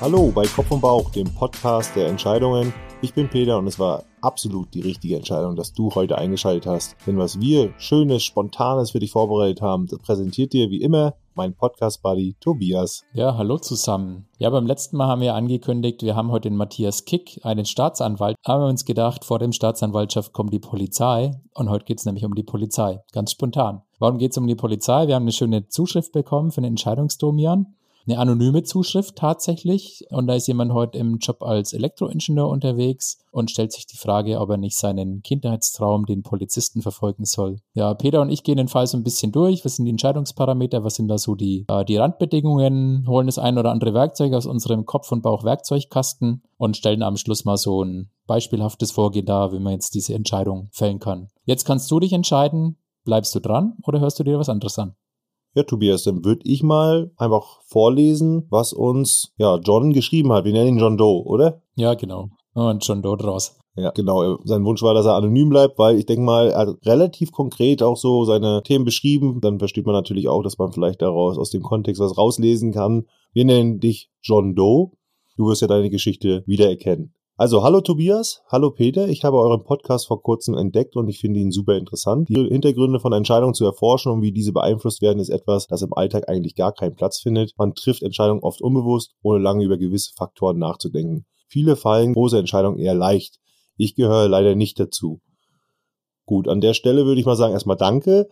Hallo bei Kopf und Bauch, dem Podcast der Entscheidungen. Ich bin Peter und es war absolut die richtige Entscheidung, dass du heute eingeschaltet hast. Denn was wir Schönes, Spontanes für dich vorbereitet haben, das präsentiert dir wie immer mein Podcast-Buddy Tobias. Ja, hallo zusammen. Ja, beim letzten Mal haben wir angekündigt, wir haben heute den Matthias Kick, einen Staatsanwalt. Haben wir uns gedacht, vor dem Staatsanwaltschaft kommt die Polizei. Und heute geht es nämlich um die Polizei. Ganz spontan. Warum geht es um die Polizei? Wir haben eine schöne Zuschrift bekommen für den Entscheidungsdomian eine anonyme Zuschrift tatsächlich. Und da ist jemand heute im Job als Elektroingenieur unterwegs und stellt sich die Frage, ob er nicht seinen Kindheitstraum, den Polizisten, verfolgen soll. Ja, Peter und ich gehen den Fall so ein bisschen durch. Was sind die Entscheidungsparameter? Was sind da so die, äh, die Randbedingungen? Holen das ein oder andere Werkzeug aus unserem Kopf- und Bauch-Werkzeugkasten und stellen am Schluss mal so ein beispielhaftes Vorgehen dar, wie man jetzt diese Entscheidung fällen kann. Jetzt kannst du dich entscheiden, bleibst du dran oder hörst du dir was anderes an? Ja, Tobias, dann würde ich mal einfach vorlesen, was uns ja John geschrieben hat. Wir nennen ihn John Doe, oder? Ja, genau. Und John Doe draus. Ja, genau. Sein Wunsch war, dass er anonym bleibt, weil ich denke mal, er hat relativ konkret auch so seine Themen beschrieben. Dann versteht man natürlich auch, dass man vielleicht daraus aus dem Kontext was rauslesen kann. Wir nennen dich John Doe. Du wirst ja deine Geschichte wiedererkennen. Also, hallo Tobias, hallo Peter. Ich habe euren Podcast vor kurzem entdeckt und ich finde ihn super interessant. Die Hintergründe von Entscheidungen zu erforschen und wie diese beeinflusst werden, ist etwas, das im Alltag eigentlich gar keinen Platz findet. Man trifft Entscheidungen oft unbewusst, ohne lange über gewisse Faktoren nachzudenken. Viele fallen große Entscheidungen eher leicht. Ich gehöre leider nicht dazu. Gut, an der Stelle würde ich mal sagen, erstmal danke.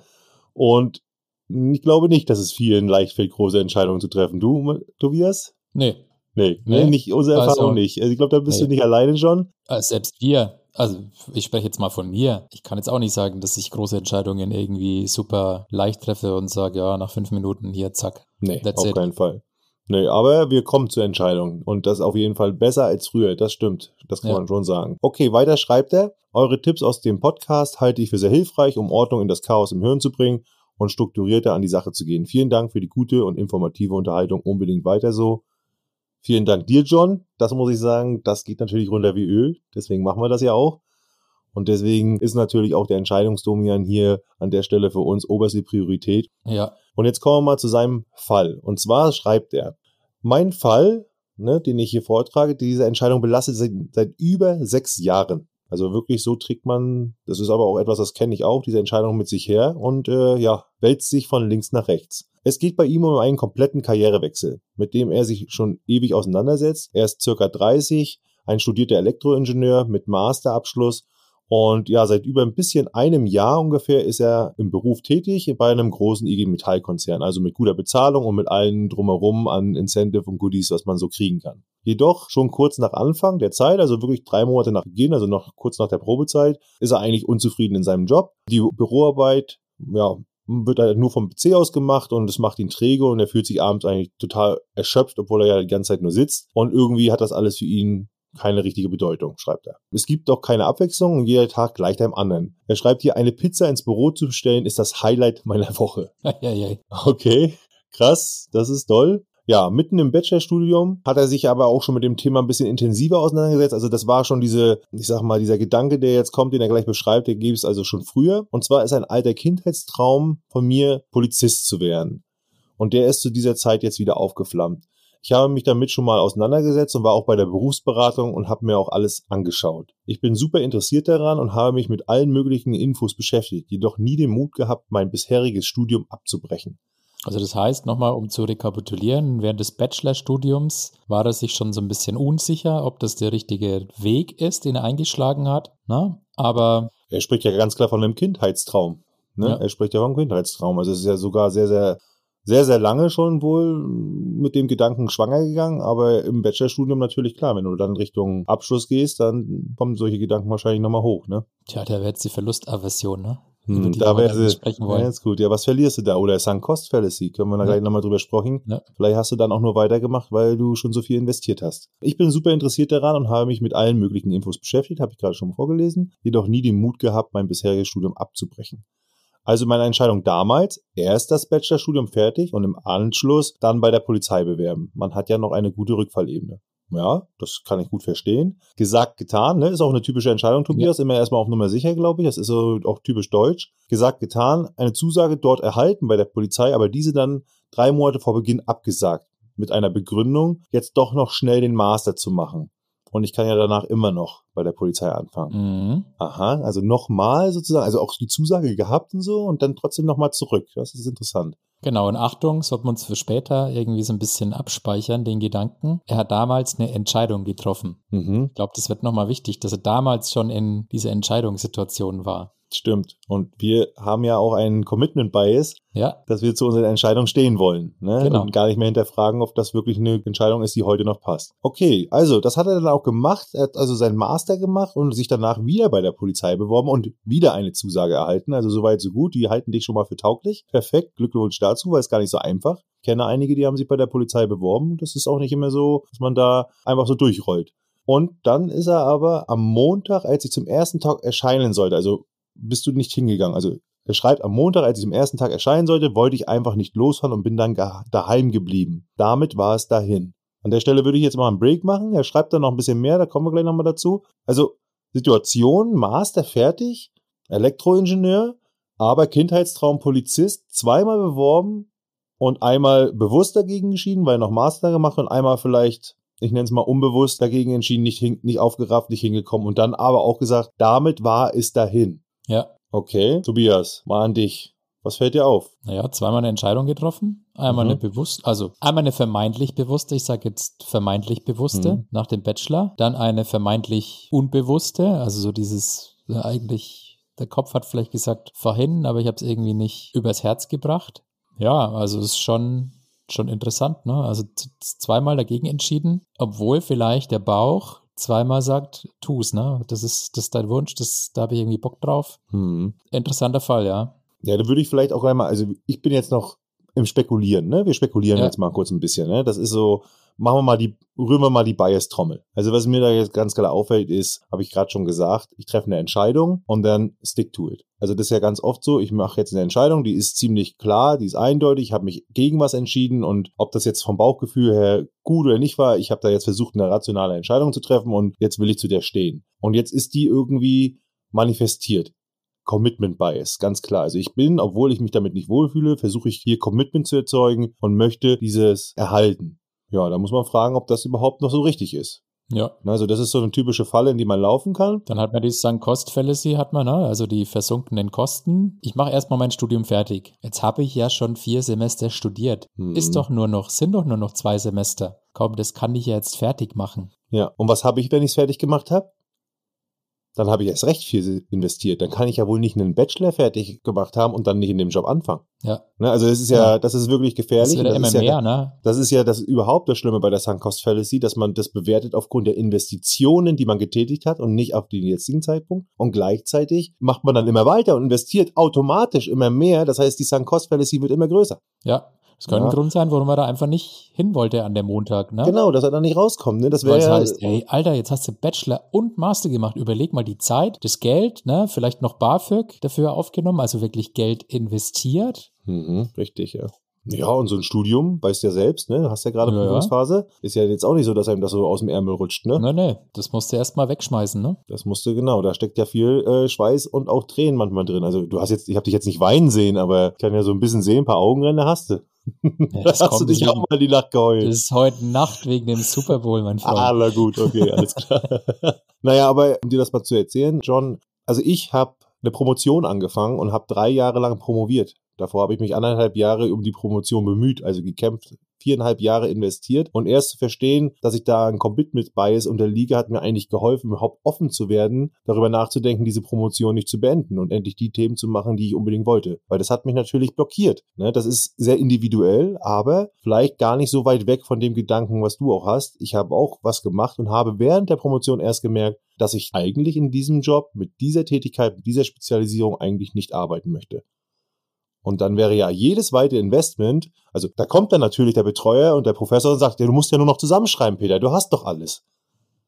Und ich glaube nicht, dass es vielen leicht fällt, große Entscheidungen zu treffen. Du, Tobias? Nee, Nee, nee, nicht unsere also, Erfahrung nicht. Also ich glaube, da bist nee. du nicht alleine schon. Äh, selbst wir, also ich spreche jetzt mal von mir. Ich kann jetzt auch nicht sagen, dass ich große Entscheidungen irgendwie super leicht treffe und sage, ja, nach fünf Minuten hier, zack. Nee, auf it. keinen Fall. Nee, aber wir kommen zur Entscheidung. Und das ist auf jeden Fall besser als früher. Das stimmt. Das kann ja. man schon sagen. Okay, weiter schreibt er. Eure Tipps aus dem Podcast halte ich für sehr hilfreich, um Ordnung in das Chaos im Hirn zu bringen und strukturierter an die Sache zu gehen. Vielen Dank für die gute und informative Unterhaltung. Unbedingt weiter so. Vielen Dank dir, John. Das muss ich sagen, das geht natürlich runter wie Öl. Deswegen machen wir das ja auch. Und deswegen ist natürlich auch der Entscheidungsdomian hier an der Stelle für uns oberste Priorität. Ja. Und jetzt kommen wir mal zu seinem Fall. Und zwar schreibt er, mein Fall, ne, den ich hier vortrage, diese Entscheidung belastet seit, seit über sechs Jahren. Also wirklich so trägt man, das ist aber auch etwas, das kenne ich auch, diese Entscheidung mit sich her und äh, ja, wälzt sich von links nach rechts. Es geht bei ihm um einen kompletten Karrierewechsel, mit dem er sich schon ewig auseinandersetzt. Er ist circa 30, ein studierter Elektroingenieur mit Masterabschluss und ja, seit über ein bisschen einem Jahr ungefähr ist er im Beruf tätig bei einem großen IG Metall-Konzern, also mit guter Bezahlung und mit allen drumherum an Incentive und Goodies, was man so kriegen kann. Jedoch schon kurz nach Anfang der Zeit, also wirklich drei Monate nach Beginn, also noch kurz nach der Probezeit, ist er eigentlich unzufrieden in seinem Job. Die Büroarbeit, ja, wird halt nur vom PC aus gemacht und es macht ihn träge und er fühlt sich abends eigentlich total erschöpft, obwohl er ja die ganze Zeit nur sitzt. Und irgendwie hat das alles für ihn keine richtige Bedeutung, schreibt er. Es gibt doch keine Abwechslung und jeder Tag gleicht einem anderen. Er schreibt hier, eine Pizza ins Büro zu bestellen, ist das Highlight meiner Woche. okay, krass, das ist toll ja, mitten im Bachelorstudium hat er sich aber auch schon mit dem Thema ein bisschen intensiver auseinandergesetzt. Also das war schon diese, ich sag mal, dieser Gedanke, der jetzt kommt, den er gleich beschreibt, der gibt es also schon früher. Und zwar ist ein alter Kindheitstraum von mir, Polizist zu werden. Und der ist zu dieser Zeit jetzt wieder aufgeflammt. Ich habe mich damit schon mal auseinandergesetzt und war auch bei der Berufsberatung und habe mir auch alles angeschaut. Ich bin super interessiert daran und habe mich mit allen möglichen Infos beschäftigt, jedoch nie den Mut gehabt, mein bisheriges Studium abzubrechen. Also das heißt, nochmal um zu rekapitulieren, während des Bachelorstudiums war er sich schon so ein bisschen unsicher, ob das der richtige Weg ist, den er eingeschlagen hat. Ne? Aber er spricht ja ganz klar von einem Kindheitstraum. Ne? Ja. Er spricht ja von einem Kindheitstraum. Also es ist ja sogar sehr, sehr, sehr, sehr lange schon wohl mit dem Gedanken schwanger gegangen, aber im Bachelorstudium natürlich klar, wenn du dann Richtung Abschluss gehst, dann kommen solche Gedanken wahrscheinlich nochmal hoch, ne? Tja, da wäre jetzt die Verlustaversion, ne? Hm, da wäre sprechen wollen. Ja, ist gut. Ja, was verlierst du da? Oder Sunk Cost Fallacy, können wir da ja. gleich nochmal drüber sprechen. Ja. Vielleicht hast du dann auch nur weitergemacht, weil du schon so viel investiert hast. Ich bin super interessiert daran und habe mich mit allen möglichen Infos beschäftigt, habe ich gerade schon vorgelesen, jedoch nie den Mut gehabt, mein bisheriges Studium abzubrechen. Also meine Entscheidung damals, erst das Bachelorstudium fertig und im Anschluss dann bei der Polizei bewerben. Man hat ja noch eine gute Rückfallebene. Ja, das kann ich gut verstehen. Gesagt, getan, ne? Ist auch eine typische Entscheidung, Tobias. Ja. Immer erstmal auf Nummer sicher, glaube ich. Das ist auch typisch deutsch. Gesagt, getan, eine Zusage dort erhalten bei der Polizei, aber diese dann drei Monate vor Beginn abgesagt. mit einer Begründung, jetzt doch noch schnell den Master zu machen. Und ich kann ja danach immer noch bei der Polizei anfangen. Mhm. Aha, also nochmal sozusagen, also auch die Zusage gehabt und so und dann trotzdem nochmal zurück. Das ist interessant. Genau, und Achtung, sollten wir uns für später irgendwie so ein bisschen abspeichern, den Gedanken. Er hat damals eine Entscheidung getroffen. Mhm. Ich glaube, das wird nochmal wichtig, dass er damals schon in dieser Entscheidungssituation war. Stimmt. Und wir haben ja auch einen Commitment Bias, Ja, dass wir zu unserer Entscheidung stehen wollen. Ne? Genau. Und gar nicht mehr hinterfragen, ob das wirklich eine Entscheidung ist, die heute noch passt. Okay, also das hat er dann auch gemacht. Er hat also seinen Master gemacht und sich danach wieder bei der Polizei beworben und wieder eine Zusage erhalten. Also soweit, so gut. Die halten dich schon mal für tauglich. Perfekt. Glückwunsch dazu, weil es gar nicht so einfach. Ich kenne einige, die haben sich bei der Polizei beworben. Das ist auch nicht immer so, dass man da einfach so durchrollt. Und dann ist er aber am Montag, als ich zum ersten Tag erscheinen sollte, also bist du nicht hingegangen. Also er schreibt, am Montag, als ich am ersten Tag erscheinen sollte, wollte ich einfach nicht losfahren und bin dann daheim geblieben. Damit war es dahin. An der Stelle würde ich jetzt mal einen Break machen. Er schreibt dann noch ein bisschen mehr, da kommen wir gleich nochmal dazu. Also Situation, Master fertig, Elektroingenieur, aber Kindheitstraum Polizist, zweimal beworben und einmal bewusst dagegen entschieden, weil er noch Master gemacht und einmal vielleicht, ich nenne es mal unbewusst dagegen entschieden, nicht, nicht aufgerafft, nicht hingekommen und dann aber auch gesagt, damit war es dahin. Ja. Okay, Tobias, mal an dich. Was fällt dir auf? Naja, zweimal eine Entscheidung getroffen. Einmal Mhm. eine bewusst, also einmal eine vermeintlich bewusste, ich sage jetzt vermeintlich bewusste Mhm. nach dem Bachelor. Dann eine vermeintlich unbewusste, also so dieses ja, eigentlich, der Kopf hat vielleicht gesagt vorhin, aber ich habe es irgendwie nicht übers Herz gebracht. Ja, also es ist schon, schon interessant, ne? Also zweimal dagegen entschieden, obwohl vielleicht der Bauch zweimal sagt, tu's, ne? Das ist, das ist dein Wunsch, das, da habe ich irgendwie Bock drauf. Hm. Interessanter Fall, ja. Ja, da würde ich vielleicht auch einmal, also ich bin jetzt noch im Spekulieren, ne? Wir spekulieren Ja. jetzt mal kurz ein bisschen, ne? Das ist so, machen wir mal die, rühren wir mal die Bias-Trommel. Also was mir da jetzt ganz klar auffällt, ist, habe ich gerade schon gesagt, ich treffe eine Entscheidung und dann stick to it. Also das ist ja ganz oft so, ich mache jetzt eine Entscheidung, die ist ziemlich klar, die ist eindeutig, ich habe mich gegen was entschieden und ob das jetzt vom Bauchgefühl her gut oder nicht war, ich habe da jetzt versucht, eine rationale Entscheidung zu treffen und jetzt will ich zu der stehen. Und jetzt ist die irgendwie manifestiert. Commitment Bias, ganz klar. Also ich bin, obwohl ich mich damit nicht wohlfühle, versuche ich hier Commitment zu erzeugen und möchte dieses erhalten. Ja, da muss man fragen, ob das überhaupt noch so richtig ist. Ja. Also das ist so eine typische Falle, in die man laufen kann. Dann hat man die Sunk-Cost-Fallacy, hat man, ne? also die versunkenen Kosten. Ich mache erstmal mein Studium fertig. Jetzt habe ich ja schon vier Semester studiert. Hm. Ist doch nur noch, sind doch nur noch zwei Semester. Komm, das kann ich ja jetzt fertig machen. Ja, und was habe ich, wenn ich es fertig gemacht habe? Dann habe ich erst recht viel investiert. Dann kann ich ja wohl nicht einen Bachelor fertig gemacht haben und dann nicht in dem Job anfangen. Ja, Ne? Also das ist ja, Ja. das ist wirklich das gefährlich. ja und immer ist ja, mehr, ne? Das ist ja das überhaupt das Schlimme bei der Sunk-Cost-Fallacy, dass man das bewertet aufgrund der Investitionen, die man getätigt hat und nicht auf den jetzigen Zeitpunkt. Und gleichzeitig macht man dann immer weiter und investiert automatisch immer mehr. Das heißt, die Sunk-Cost-Fallacy wird immer größer. Ja, das könnte Ja. ein Grund sein, warum er da einfach nicht hin wollte an dem Montag, ne? Genau, dass er dann nicht rauskommt. Ne? Das wäre ja, heißt, ey, Alter, jetzt hast du Bachelor und Master gemacht. Überleg mal die Zeit, das Geld, ne? Vielleicht noch BAföG dafür aufgenommen, also wirklich Geld investiert. Mhm, richtig, ja. Ja, und so ein Studium, weißt ja selbst, ne? Hast ja gerade Ja. Prüfungsphase. Ist ja jetzt auch nicht so, dass einem das so aus dem Ärmel rutscht, ne? Nee, nee, das musst du erst mal wegschmeißen, ne? Das musste genau, da steckt ja viel äh, Schweiß und auch Tränen manchmal drin. Also du hast jetzt, ich habe dich jetzt nicht weinen sehen, aber ich kann ja so ein bisschen sehen, ein paar Augenränder hast du. Ja, da das hast du dich auch mal die Nacht geheult. Das ist heute Nacht wegen dem Super Bowl, mein Freund. Ah, na gut, okay, alles klar. naja, aber um dir das mal zu erzählen, John, also ich habe eine Promotion angefangen und habe drei Jahre lang promoviert. Davor habe ich mich anderthalb Jahre um die Promotion bemüht, also gekämpft, viereinhalb Jahre investiert und erst zu verstehen, dass ich da ein Commitment Bias unterliege, hat mir eigentlich geholfen, überhaupt offen zu werden, darüber nachzudenken, diese Promotion nicht zu beenden und endlich die Themen zu machen, die ich unbedingt wollte. Weil das hat mich natürlich blockiert. Ne? Das ist sehr individuell, aber vielleicht gar nicht so weit weg von dem Gedanken, was du auch hast. Ich habe auch was gemacht und habe während der Promotion erst gemerkt, dass ich eigentlich in diesem Job mit dieser Tätigkeit, mit dieser Spezialisierung eigentlich nicht arbeiten möchte. Und dann wäre ja jedes weitere Investment, also da kommt dann natürlich der Betreuer und der Professor und sagt, ja, du musst ja nur noch zusammenschreiben, Peter, du hast doch alles.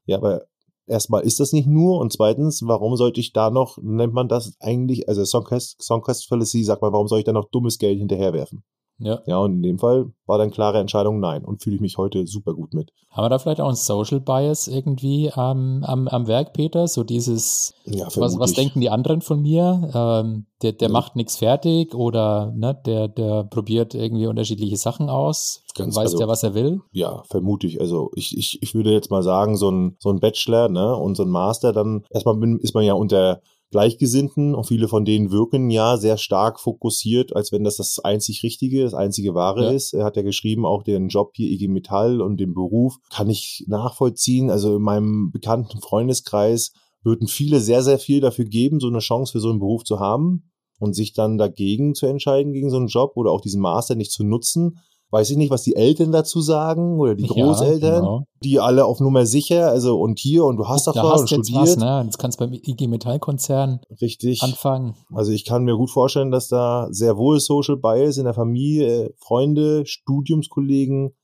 Ja, aber erstmal ist das nicht nur und zweitens, warum sollte ich da noch, nennt man das eigentlich, also Songquest, Songquest Fallacy, sagt man, warum soll ich da noch dummes Geld hinterherwerfen? Ja. Ja, und in dem Fall war dann klare Entscheidung nein und fühle ich mich heute super gut mit. Haben wir da vielleicht auch einen Social Bias irgendwie ähm, am, am Werk, Peter? So dieses, Ja, was, was denken die anderen von mir? Ähm, der der Also- macht nichts fertig oder ne, der, der probiert irgendwie unterschiedliche Sachen aus. Ganz- Weiß also- der, was er will? Ja, vermute ich. Also ich, ich, ich würde jetzt mal sagen, so ein, so ein Bachelor ne, und so ein Master, dann erstmal bin, ist man ja unter Gleichgesinnten und viele von denen wirken ja sehr stark fokussiert, als wenn das das einzig Richtige, das einzige Wahre Ja. ist. Er hat ja geschrieben, auch den Job hier IG Metall und den Beruf kann ich nachvollziehen. Also in meinem bekannten Freundeskreis würden viele sehr, sehr viel dafür geben, so eine Chance für so einen Beruf zu haben und sich dann dagegen zu entscheiden, gegen so einen Job oder auch diesen Master nicht zu nutzen. Weiß ich nicht, was die Eltern dazu sagen oder die Ja, Großeltern, genau. die alle auf Nummer sicher, also und hier und du hast doch da hast und studiert. was, ne? Jetzt kannst du beim IG Metall-Konzern Richtig. anfangen. Also ich kann mir gut vorstellen, dass da sehr wohl Social Bias in der Familie, Freunde, Studiumskollegen.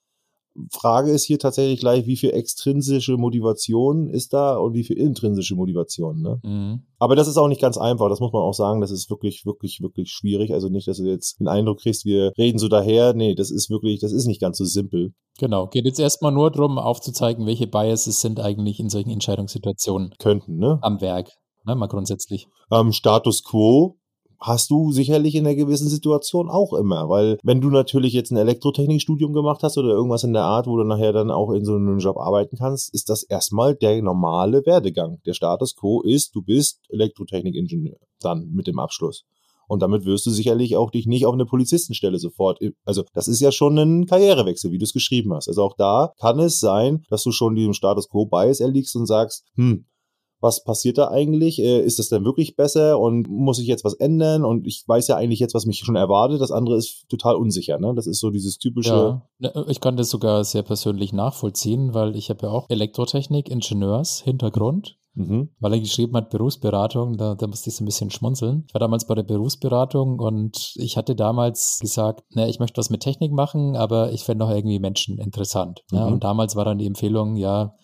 Frage ist hier tatsächlich gleich, wie viel extrinsische Motivation ist da und wie viel intrinsische Motivation. Ne? Mhm. Aber das ist auch nicht ganz einfach, das muss man auch sagen. Das ist wirklich, wirklich, wirklich schwierig. Also nicht, dass du jetzt den Eindruck kriegst, wir reden so daher. Nee, das ist wirklich, das ist nicht ganz so simpel. Genau. Geht jetzt erstmal nur darum, aufzuzeigen, welche Biases sind eigentlich in solchen Entscheidungssituationen Könnten, ne? am Werk. Ne, mal grundsätzlich. ähm, Status quo hast du sicherlich in einer gewissen Situation auch immer, weil wenn du natürlich jetzt ein Elektrotechnikstudium gemacht hast oder irgendwas in der Art, wo du nachher dann auch in so einem Job arbeiten kannst, ist das erstmal der normale Werdegang. Der Status quo ist, du bist Elektrotechnikingenieur dann mit dem Abschluss. Und damit wirst du sicherlich auch dich nicht auf eine Polizistenstelle sofort, also das ist ja schon ein Karrierewechsel, wie du es geschrieben hast. Also auch da kann es sein, dass du schon diesem Status quo Bias erliegst und sagst, hm, was passiert da eigentlich? Äh, Ist das denn wirklich besser und muss ich jetzt was ändern? Und ich weiß ja eigentlich jetzt, was mich schon erwartet. Das andere ist total unsicher. Ne? Das ist so dieses typische. Ja, Ne, ich kann das sogar sehr persönlich nachvollziehen, weil ich habe ja auch Elektrotechnik, Ingenieurs, Hintergrund. Mhm. Weil er geschrieben hat, Berufsberatung, da, da musste ich so ein bisschen schmunzeln. Ich war damals bei der Berufsberatung und ich hatte damals gesagt, ne, ich möchte was mit Technik machen, aber ich fände auch irgendwie Menschen interessant. Ne? Mhm. Und damals war dann die Empfehlung, ja,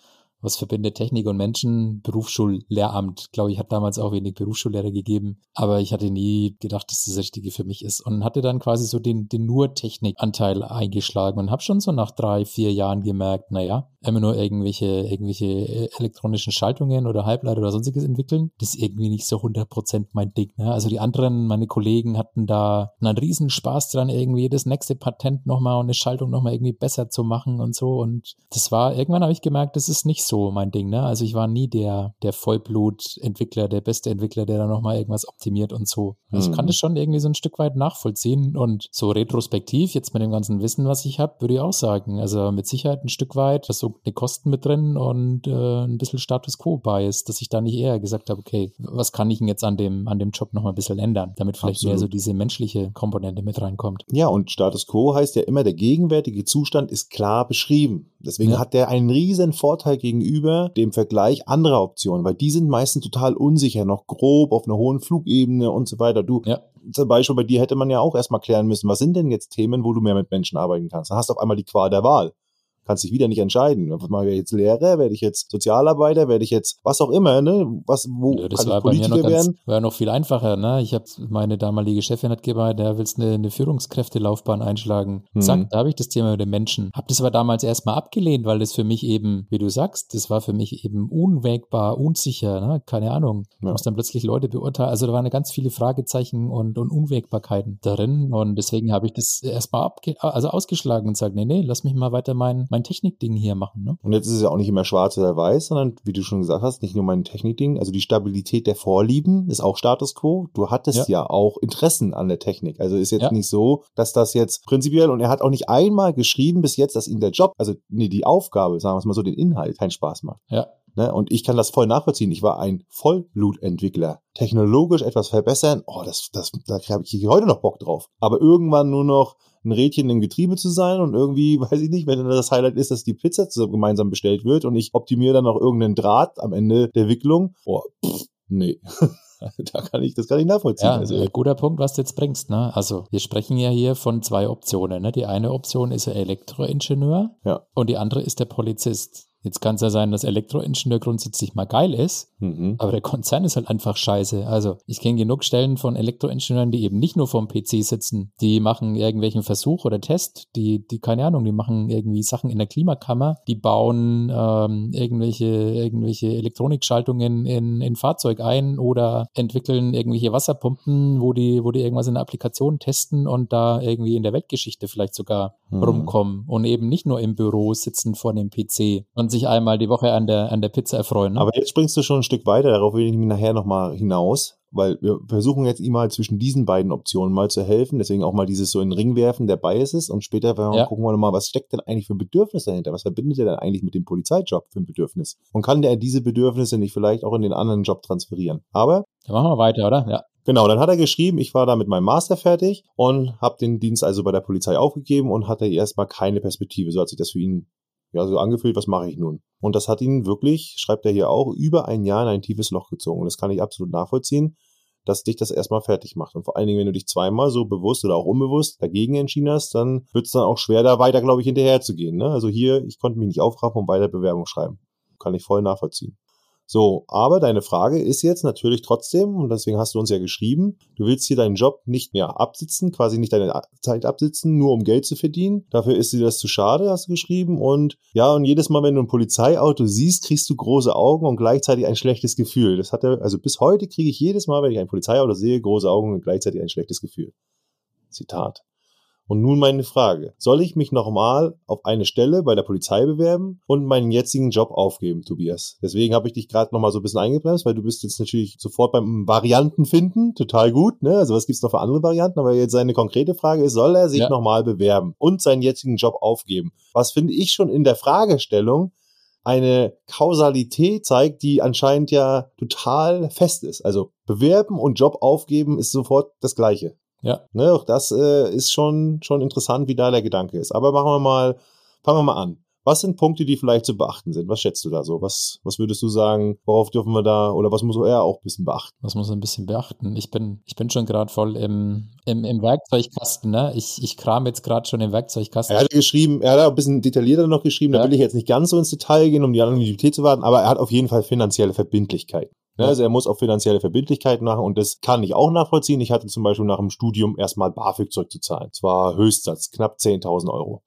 was verbindet Technik und Menschen? Berufsschullehramt. Glaube ich, hat damals auch wenig Berufsschullehrer gegeben. Aber ich hatte nie gedacht, dass das, Richtige für mich ist. Und hatte dann quasi so den, den nur Technikanteil eingeschlagen und habe schon so nach drei, vier Jahren gemerkt, naja, immer nur irgendwelche, irgendwelche äh, elektronischen Schaltungen oder Halbleiter oder sonstiges entwickeln, das ist irgendwie nicht so 100% mein Ding. Ne? Also die anderen, meine Kollegen hatten da einen riesen Spaß dran, irgendwie das nächste Patent nochmal und eine Schaltung nochmal irgendwie besser zu machen und so. Und das war, irgendwann habe ich gemerkt, das ist nicht so mein Ding. Ne? Also ich war nie der, der Vollblut-Entwickler, der beste Entwickler, der da nochmal irgendwas optimiert und so. Also ich kann Mhm. das schon irgendwie so ein Stück weit nachvollziehen und so retrospektiv, jetzt mit dem ganzen Wissen, was ich habe, würde ich auch sagen, also mit Sicherheit ein Stück weit, da so eine Kosten mit drin und äh, ein bisschen Status Quo-Bias, dass ich da nicht eher gesagt habe, okay, was kann ich denn jetzt an dem, an dem Job nochmal ein bisschen ändern, damit vielleicht mehr so Absolut. diese menschliche Komponente mit reinkommt. Ja, und Status quo heißt ja immer, der gegenwärtige Zustand ist klar beschrieben. Deswegen Ja. hat der einen riesen Vorteil gegenüber dem Vergleich anderer Optionen, weil die sind meistens total unsicher, noch grob auf einer hohen Flugebene und so weiter. Du, Ja. zum Beispiel bei dir hätte man ja auch erstmal klären müssen, was sind denn jetzt Themen, wo du mehr mit Menschen arbeiten kannst? Dann hast du auf einmal die Qual der Wahl. Kannst dich wieder nicht entscheiden. Mal ich jetzt Lehrer, werde ich jetzt Sozialarbeiter, werde ich jetzt was auch immer, ne? Was, wo Nö, das kann war ich bei mir noch Politiker ganz, werden? war noch viel einfacher. Ne? Ich habe meine damalige Chefin hat gemeint, ja, willst eine, eine Führungskräftelaufbahn einschlagen. Mhm. Zack, da habe ich das Thema mit den Menschen. Habe das aber damals erstmal abgelehnt, weil das für mich eben, wie du sagst, das war für mich eben unwägbar, unsicher. Ne? Keine Ahnung. Du Ja. musst dann plötzlich Leute beurteilen. Also da waren ganz viele Fragezeichen und, und Unwägbarkeiten darin. Und deswegen habe ich das erstmal abge also ausgeschlagen und gesagt, nee, nee, lass mich mal weiter mein, mein Technikding hier machen. Ne? Und jetzt ist es ja auch nicht immer schwarz oder weiß, sondern wie du schon gesagt hast, nicht nur mein Technikding, also die Stabilität der Vorlieben ist auch Status quo. Du hattest ja, auch Interessen an der Technik. Also ist jetzt Ja. nicht so, dass das jetzt prinzipiell, und er hat auch nicht einmal geschrieben bis jetzt, dass ihm der Job, also nee, die Aufgabe, sagen wir es mal so, den Inhalt keinen Spaß macht. Ja. Ne? Und ich kann das voll nachvollziehen. Ich war ein Vollblutentwickler. Technologisch etwas verbessern, oh, das, das, da habe ich heute noch Bock drauf. Aber irgendwann nur noch ein Rädchen im Getriebe zu sein und irgendwie, weiß ich nicht, wenn dann das Highlight ist, dass die Pizza zusammen gemeinsam bestellt wird und ich optimiere dann noch irgendeinen Draht am Ende der Wicklung, oh, pff, nee. da kann ich, das kann ich nachvollziehen. Ja, also, äh, guter Punkt, was du jetzt bringst. Ne? Also wir sprechen ja hier von zwei Optionen. Ne? Die eine Option ist der Elektroingenieur Ja. und die andere ist der Polizist. Jetzt kann es ja sein, dass Elektroingenieur grundsätzlich mal geil ist, Mhm. aber der Konzern ist halt einfach scheiße. Also ich kenne genug Stellen von Elektroingenieuren, die eben nicht nur vorm PC sitzen. Die machen irgendwelchen Versuch oder Test, die, die, keine Ahnung, die machen irgendwie Sachen in der Klimakammer, die bauen ähm, irgendwelche, irgendwelche Elektronikschaltungen in, in Fahrzeug ein oder entwickeln irgendwelche Wasserpumpen, wo die, wo die irgendwas in der Applikation testen und da irgendwie in der Weltgeschichte vielleicht sogar Mhm. rumkommen und eben nicht nur im Büro sitzen vor dem PC und sich einmal die Woche an der, an der Pizza erfreuen. Ne? Aber jetzt springst du schon ein Stück weiter, darauf will ich mich nachher nochmal hinaus, weil wir versuchen jetzt ihm mal zwischen diesen beiden Optionen mal zu helfen, deswegen auch mal dieses so in den Ring werfen der Biases und später Ja. gucken wir mal, was steckt denn eigentlich für ein Bedürfnis dahinter, was verbindet er denn eigentlich mit dem Polizeijob für ein Bedürfnis und kann der diese Bedürfnisse nicht vielleicht auch in den anderen Job transferieren. Aber Dann machen wir weiter, oder? Ja. Genau, dann hat er geschrieben, ich war da mit meinem Master fertig und habe den Dienst also bei der Polizei aufgegeben und hatte erstmal keine Perspektive. So hat sich das für ihn ja so angefühlt, was mache ich nun? Und das hat ihn wirklich, schreibt er hier auch, über ein Jahr in ein tiefes Loch gezogen. Und das kann ich absolut nachvollziehen, dass dich das erstmal fertig macht. Und vor allen Dingen, wenn du dich zweimal so bewusst oder auch unbewusst dagegen entschieden hast, dann wird es dann auch schwer, da weiter, glaube ich, hinterher zu gehen. Ne? Also hier, ich konnte mich nicht aufraffen und weiter Bewerbung schreiben. Kann ich voll nachvollziehen. So, aber deine Frage ist jetzt natürlich trotzdem, und deswegen hast du uns ja geschrieben, du willst hier deinen Job nicht mehr absitzen, quasi nicht deine Zeit absitzen, nur um Geld zu verdienen. Dafür ist dir das zu schade, hast du geschrieben. Und ja, und jedes Mal, wenn du ein Polizeiauto siehst, kriegst du große Augen und gleichzeitig ein schlechtes Gefühl. Das hat er, also bis heute kriege ich jedes Mal, wenn ich ein Polizeiauto sehe, große Augen und gleichzeitig ein schlechtes Gefühl. Zitat. Und nun meine Frage. Soll ich mich nochmal auf eine Stelle bei der Polizei bewerben und meinen jetzigen Job aufgeben, Tobias? Deswegen habe ich dich gerade nochmal so ein bisschen eingebremst, weil du bist jetzt natürlich sofort beim Varianten finden. Total gut, ne? Also was gibt's noch für andere Varianten? Aber jetzt seine konkrete Frage ist, soll er sich Ja. nochmal bewerben und seinen jetzigen Job aufgeben? Was finde ich schon in der Fragestellung eine Kausalität zeigt, die anscheinend ja total fest ist. Also bewerben und Job aufgeben ist sofort das Gleiche. Ja. Ne, auch das äh, ist schon, schon interessant, wie da der Gedanke ist. Aber machen wir mal, fangen wir mal an. Was sind Punkte, die vielleicht zu beachten sind? Was schätzt du da so? Was, was würdest du sagen? Worauf dürfen wir da oder was muss er auch ein bisschen beachten? Das muss man ein bisschen beachten. Ich bin, ich bin schon gerade voll im, im, im Werkzeugkasten, ne? Ich, ich kram jetzt gerade schon im Werkzeugkasten. Er hat geschrieben, er hat auch ein bisschen detaillierter noch geschrieben, da Ja. will ich jetzt nicht ganz so ins Detail gehen, um die Anonymität zu warten, aber er hat auf jeden Fall finanzielle Verbindlichkeiten. Ne, Ja. Also er muss auch finanzielle Verbindlichkeiten machen und das kann ich auch nachvollziehen. Ich hatte zum Beispiel nach dem Studium erstmal BAföG zurückzuzahlen. Zwar Höchstsatz, knapp 10.000 Euro.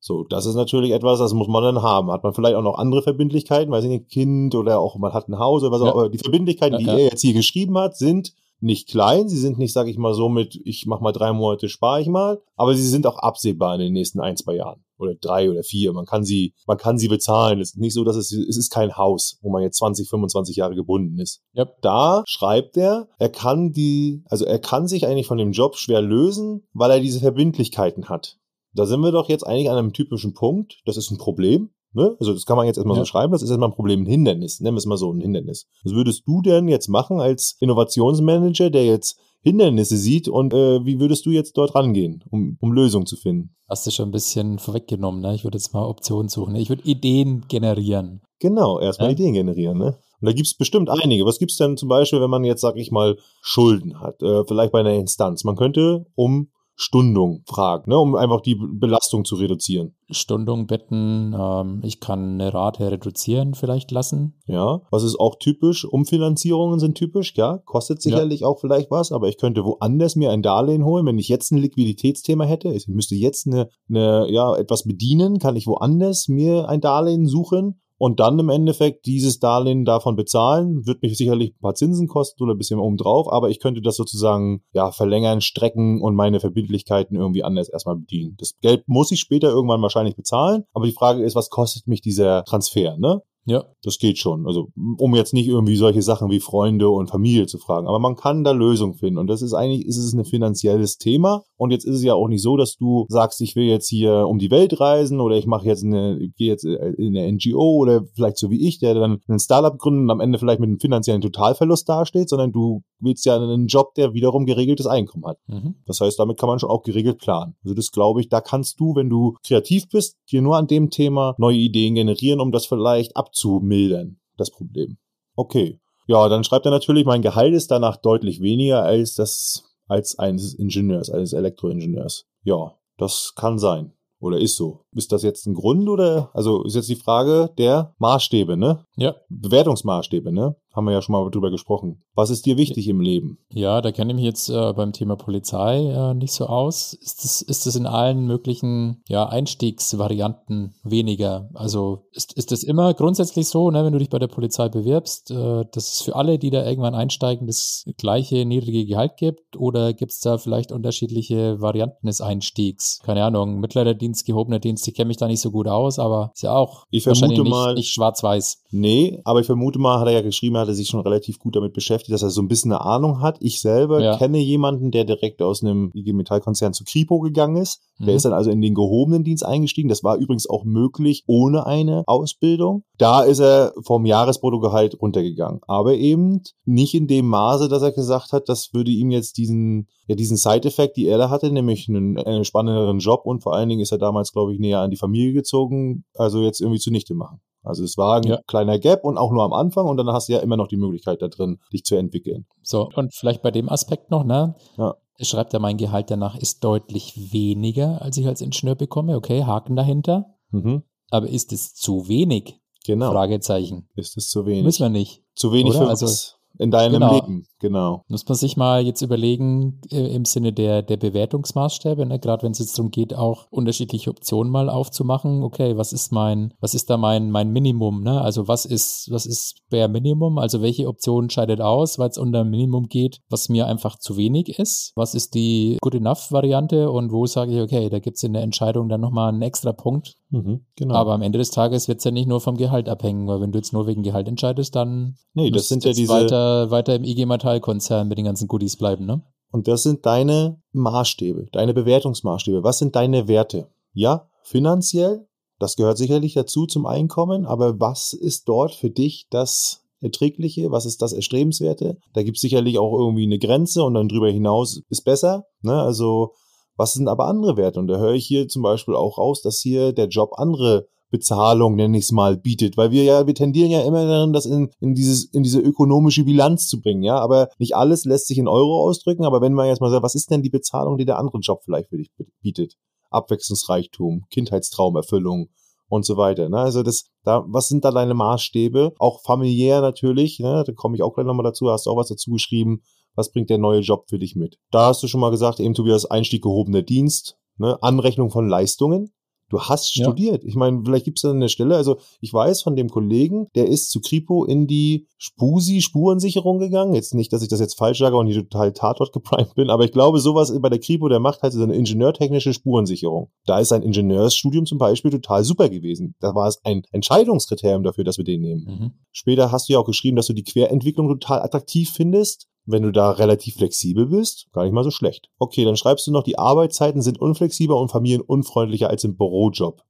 So, das ist natürlich etwas, das muss man dann haben. Hat man vielleicht auch noch andere Verbindlichkeiten, weiß ich nicht, Kind oder auch man hat ein Haus oder was auch Ja. aber die Verbindlichkeiten, Ja, die er jetzt hier geschrieben hat, sind nicht klein. Sie sind nicht, sag ich mal, so mit, ich mach mal drei Monate, spare ich mal, aber sie sind auch absehbar in den nächsten ein, zwei Jahren. Oder drei oder vier. Man kann sie, man kann sie bezahlen. Es ist nicht so, dass es, es ist kein Haus, wo man jetzt 20, 25 Jahre gebunden ist. Ja. Da schreibt er, er kann die, also er kann sich eigentlich von dem Job schwer lösen, weil er diese Verbindlichkeiten hat. Da sind wir doch jetzt eigentlich an einem typischen Punkt. Das ist ein Problem. Ne? Also das kann man jetzt erstmal Ja. so schreiben. Das ist erstmal ein Problem, ein Hindernis. Nennen wir es mal so, ein Hindernis. Was würdest du denn jetzt machen als Innovationsmanager, der jetzt Hindernisse sieht und äh, wie würdest du jetzt dort rangehen, um, um Lösungen zu finden? Hast du schon ein bisschen vorweggenommen, ne? Ich würde jetzt mal Optionen suchen. Ich würde Ideen generieren. Genau, erstmal Ja. Ideen generieren, ne? Und da gibt's bestimmt einige. Was gibt's denn zum Beispiel, wenn man jetzt, sag ich mal, Schulden hat? Äh, vielleicht bei einer Instanz. Man könnte um Stundung fragen, ne? um einfach die Belastung zu reduzieren. Stundung bitten, ähm, ich kann eine Rate reduzieren vielleicht lassen. Ja, was ist auch typisch? Umfinanzierungen sind typisch, ja, kostet sicherlich auch vielleicht was, aber ich könnte woanders mir ein Darlehen holen, wenn ich jetzt ein Liquiditätsthema hätte. Ich müsste jetzt eine, eine ja, etwas bedienen, kann ich woanders mir ein Darlehen suchen und dann im Endeffekt dieses Darlehen davon bezahlen. Wird mich sicherlich ein paar Zinsen kosten oder ein bisschen oben drauf, aber ich könnte das sozusagen ja verlängern, strecken und meine Verbindlichkeiten irgendwie anders erstmal bedienen. Das Geld muss ich später irgendwann wahrscheinlich bezahlen, aber die Frage ist, was kostet mich dieser Transfer, ne? Ja, Das geht schon. Also, um jetzt nicht irgendwie solche Sachen wie Freunde und Familie zu fragen. Aber man kann da Lösungen finden. Und das ist eigentlich, ist es ein finanzielles Thema. Und jetzt ist es ja auch nicht so, dass du sagst, ich will jetzt hier um die Welt reisen oder ich mache jetzt eine, gehe jetzt in eine NGO oder vielleicht so wie ich, der dann ein Startup gründet und am Ende vielleicht mit einem finanziellen Totalverlust dasteht, sondern du willst ja einen Job, der wiederum geregeltes Einkommen hat. mhm. Das heißt, damit kann man schon auch geregelt planen. Also das glaube ich, da kannst du, wenn du kreativ bist, dir nur an dem Thema neue Ideen generieren, um das vielleicht abzumildern, das Problem. Okay. Ja, dann schreibt er natürlich, mein Gehalt ist danach deutlich weniger als das, als eines Ingenieurs, eines Elektroingenieurs. Ja, das kann sein. Oder ist so. Ist das jetzt ein Grund oder, also ist jetzt die Frage der Maßstäbe, ne? Ja. Bewertungsmaßstäbe, ne? Haben wir ja schon mal drüber gesprochen. Was ist dir wichtig im Leben? Ja, da kenne ich mich jetzt äh, beim Thema Polizei äh, nicht so aus. Ist das, ist das in allen möglichen ja, Einstiegsvarianten weniger? Also ist, ist das immer grundsätzlich so, ne, wenn du dich bei der Polizei bewirbst, äh, dass es für alle, die da irgendwann einsteigen, das gleiche niedrige Gehalt gibt? Oder gibt es da vielleicht unterschiedliche Varianten des Einstiegs? Keine Ahnung, mittlerer Dienst, gehobener Dienst, ich kenne mich da nicht so gut aus, aber ist ja auch Ich wahrscheinlich vermute nicht, mal- nicht schwarz-weiß. Nee, aber ich vermute mal, hat er ja geschrieben, hat er sich schon relativ gut damit beschäftigt, dass er so ein bisschen eine Ahnung hat. Ich selber Ja. kenne jemanden, der direkt aus einem IG Metall-Konzern zu Kripo gegangen ist. Der Mhm. ist dann also in den gehobenen Dienst eingestiegen. Das war übrigens auch möglich ohne eine Ausbildung. Da ist er vom Jahresbruttogehalt runtergegangen. Aber eben nicht in dem Maße, dass er gesagt hat, das würde ihm jetzt diesen, ja, diesen Side-Effekt, die er da hatte, nämlich einen, einen spannenderen Job und vor allen Dingen ist er damals, glaube ich, näher an die Familie gezogen, also jetzt irgendwie zunichte machen. Also es war ein Ja. kleiner Gap und auch nur am Anfang und dann hast du ja immer noch die Möglichkeit da drin, dich zu entwickeln. So, und vielleicht bei dem Aspekt noch, ne? Ja. Er schreibt ja, mein Gehalt danach ist deutlich weniger, als ich als Ingenieur bekomme. Okay, Haken dahinter. Mhm. Aber ist es zu wenig? Genau. Fragezeichen. Ist es zu wenig? Müssen wir nicht. zu wenig oder? für Also- was in deinem Genau. Leben. Genau. Muss man sich mal jetzt überlegen, äh, im Sinne der, der Bewertungsmaßstäbe, ne? gerade wenn es jetzt darum geht, auch unterschiedliche Optionen mal aufzumachen. Okay, was ist mein, was ist da mein, mein Minimum? Ne? Also was ist, was ist Bare Minimum? Also welche Option scheidet aus, weil es unter ein Minimum geht, was mir einfach zu wenig ist? Was ist die Good Enough Variante und wo sage ich, okay, da gibt es in der Entscheidung dann nochmal einen extra Punkt. Mhm. Genau. Aber am Ende des Tages wird es ja nicht nur vom Gehalt abhängen, weil wenn du jetzt nur wegen Gehalt entscheidest, dann nee, das sind ja diese, weiter, weiter im IG Metall-Konzern mit den ganzen Goodies bleiben, ne? und das sind deine Maßstäbe, deine Bewertungsmaßstäbe. Was sind deine Werte? Ja, finanziell, das gehört sicherlich dazu zum Einkommen, aber was ist dort für dich das Erträgliche? Was ist das Erstrebenswerte? Da gibt es sicherlich auch irgendwie eine Grenze und dann drüber hinaus ist besser. Ne? Also, was sind aber andere Werte? Und da höre ich hier zum Beispiel auch raus, dass hier der Job andere Bezahlung, nenne ich es mal, bietet. Weil wir ja, wir tendieren ja immer darin, das in, in, dieses, in diese ökonomische Bilanz zu bringen, ja. Aber nicht alles lässt sich in Euro ausdrücken. Aber wenn man jetzt mal sagt, was ist denn die Bezahlung, die der andere Job vielleicht für dich bietet? Abwechslungsreichtum, Kindheitstraumerfüllung und so weiter. Ne? Also das, da, was sind da deine Maßstäbe? Auch familiär natürlich, ne? da komme ich auch gleich nochmal dazu, hast du auch was dazu geschrieben. Was bringt der neue Job für dich mit? Da hast du schon mal gesagt, eben Tobias, Einstieg gehobener Dienst, ne? Anrechnung von Leistungen. Du hast Ja. studiert. Ich meine, vielleicht gibt es da eine Stelle, also ich weiß von dem Kollegen, der ist zu Kripo in die Spusi Spurensicherung gegangen. Jetzt nicht, dass ich das jetzt falsch sage und hier total Tatort geprimed bin, aber ich glaube, sowas bei der Kripo, der macht halt so eine ingenieurtechnische Spurensicherung. Da ist sein Ingenieursstudium zum Beispiel total super gewesen. Da war es ein Entscheidungskriterium dafür, dass wir den nehmen. Mhm. Später hast du ja auch geschrieben, dass du die Querentwicklung total attraktiv findest. Wenn du da relativ flexibel bist, gar nicht mal so schlecht. Okay, dann schreibst du noch, die Arbeitszeiten sind unflexibler und familienunfreundlicher als im Bürojob.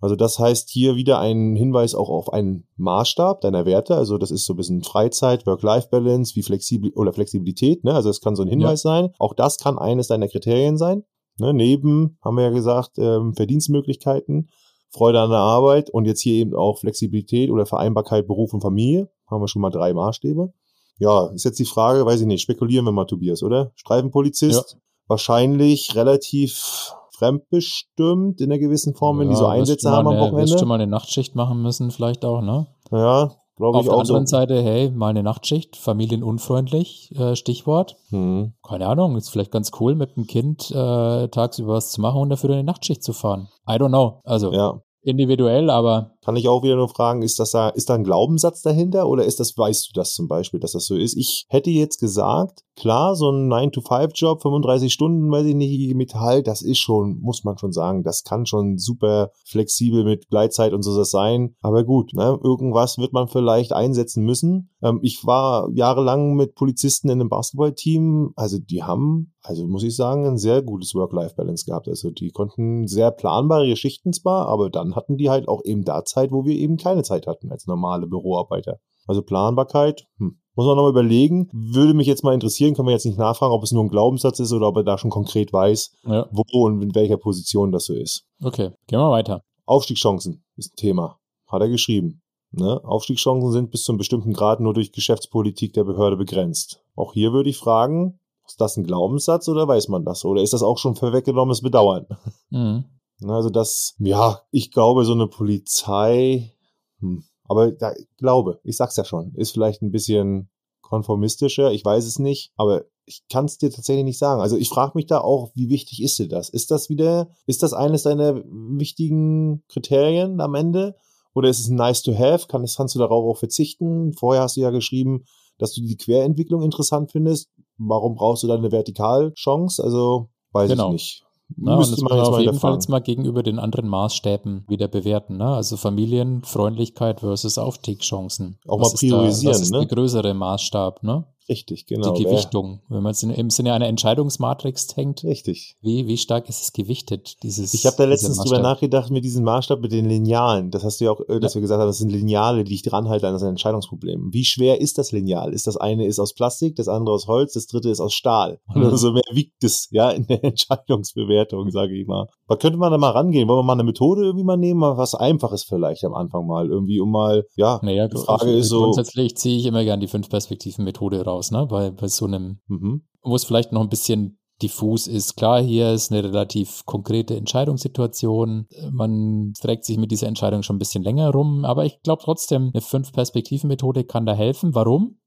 Also das heißt hier wieder ein Hinweis auch auf einen Maßstab deiner Werte. Also das ist so ein bisschen Freizeit, Work-Life-Balance, wie flexibel oder Flexibilität. Ne? Also das kann so ein Hinweis sein. Auch das kann eines deiner Kriterien sein. Ne? Neben, haben wir ja gesagt, ähm, Verdienstmöglichkeiten, Freude an der Arbeit und jetzt hier eben auch Flexibilität oder Vereinbarkeit Beruf und Familie. Haben wir schon mal drei Maßstäbe. Ja, ist jetzt die Frage, weiß ich nicht, spekulieren wir mal, Tobias, oder? Streifenpolizist, wahrscheinlich relativ fremdbestimmt in einer gewissen Form, wenn die so Ja, Einsätze haben am eine, Wirst du Wochenende. mal eine Nachtschicht machen müssen, vielleicht auch, ne? Ja, glaube Auf ich der auch so. anderen Seite, hey, mal eine Nachtschicht, familienunfreundlich, äh, Stichwort. Hm. Keine Ahnung, ist vielleicht ganz cool, mit dem Kind äh, tagsüber was zu machen und dafür eine Nachtschicht zu fahren. I don't know. Also Ja, individuell, aber kann ich auch wieder nur fragen, ist das da, ist da ein Glaubenssatz dahinter oder ist das, weißt du das zum Beispiel, dass das so ist? Ich hätte jetzt gesagt, klar, so ein 9-to-5-Job, 35 Stunden, weiß ich nicht, Metall, das ist schon, muss man schon sagen, das kann schon super flexibel mit Gleitzeit und so das sein. Aber gut, ne, irgendwas wird man vielleicht einsetzen müssen. Ähm, ich war jahrelang mit Polizisten in einem Basketballteam, also die haben, also muss ich sagen, ein sehr gutes Work-Life-Balance gehabt. Also die konnten sehr planbare Schichten zwar, aber dann hatten die halt auch eben da Zeit, wo wir eben keine Zeit hatten als normale Büroarbeiter. Also Planbarkeit, hm. muss man nochmal überlegen. Würde mich jetzt mal interessieren, können wir jetzt nicht nachfragen, ob es nur ein Glaubenssatz ist oder ob er da schon konkret weiß, ja, wo und in welcher Position das so ist. okay. Gehen wir weiter. Aufstiegschancen ist ein Thema. Hat er geschrieben. Ne? Aufstiegschancen sind bis zu einem bestimmten Grad nur durch Geschäftspolitik der Behörde begrenzt. Auch hier würde ich fragen, ist das ein Glaubenssatz oder weiß man das? Oder ist das auch schon vorweggenommenes Bedauern? Mhm. Also das, ja, ich glaube, so eine Polizei, hm, aber da, glaube, ich sag's ja schon, ist vielleicht ein bisschen konformistischer, ich weiß es nicht, aber ich kann es dir tatsächlich nicht sagen. Also ich frage mich da auch, wie wichtig ist dir das? Ist das wieder, ist das eines deiner wichtigen Kriterien am Ende? Oder ist es nice to have? Kann, kannst du darauf auch verzichten? Vorher hast du ja geschrieben, dass du die Querentwicklung interessant findest. Warum brauchst du dann eine Vertikalchance? Also weiß genau. ich nicht. Und das muss man auf jeden Fall jetzt mal gegenüber den anderen Maßstäben wieder bewerten. Ne? Also Familienfreundlichkeit versus Aufstiegschancen. Auch was mal priorisieren. Da, was ist ne? der größere Maßstab? Ne? Richtig, genau. Die Gewichtung, wenn man es im Sinne einer Entscheidungsmatrix denkt. Richtig. Wie, wie stark ist es gewichtet, dieses Ich habe da letztens drüber nachgedacht mit diesem Maßstab mit den Linealen. Das hast du ja auch, äh, dass ja. wir gesagt haben, das sind Lineale, die ich dranhalte an das Entscheidungsproblem. Wie schwer ist das Lineal? Ist das eine ist aus Plastik, das andere aus Holz, das dritte ist aus Stahl. Mhm. Und so mehr wiegt es, ja, in der Entscheidungsbewertung, sage ich mal. Aber könnte man da mal rangehen? Wollen wir mal eine Methode irgendwie mal nehmen? Mal was Einfaches vielleicht am Anfang mal. Irgendwie, um mal, ja, naja, die Frage ist so. Grundsätzlich ziehe ich immer gern die Fünf-Perspektiven-Methode raus, ne? Bei, bei so einem, mhm. wo es vielleicht noch ein bisschen diffus ist. Klar, hier ist eine relativ konkrete Entscheidungssituation. Man trägt sich mit dieser Entscheidung schon ein bisschen länger rum, aber ich glaube trotzdem, eine Fünf-Perspektiven-Methode kann da helfen. Warum?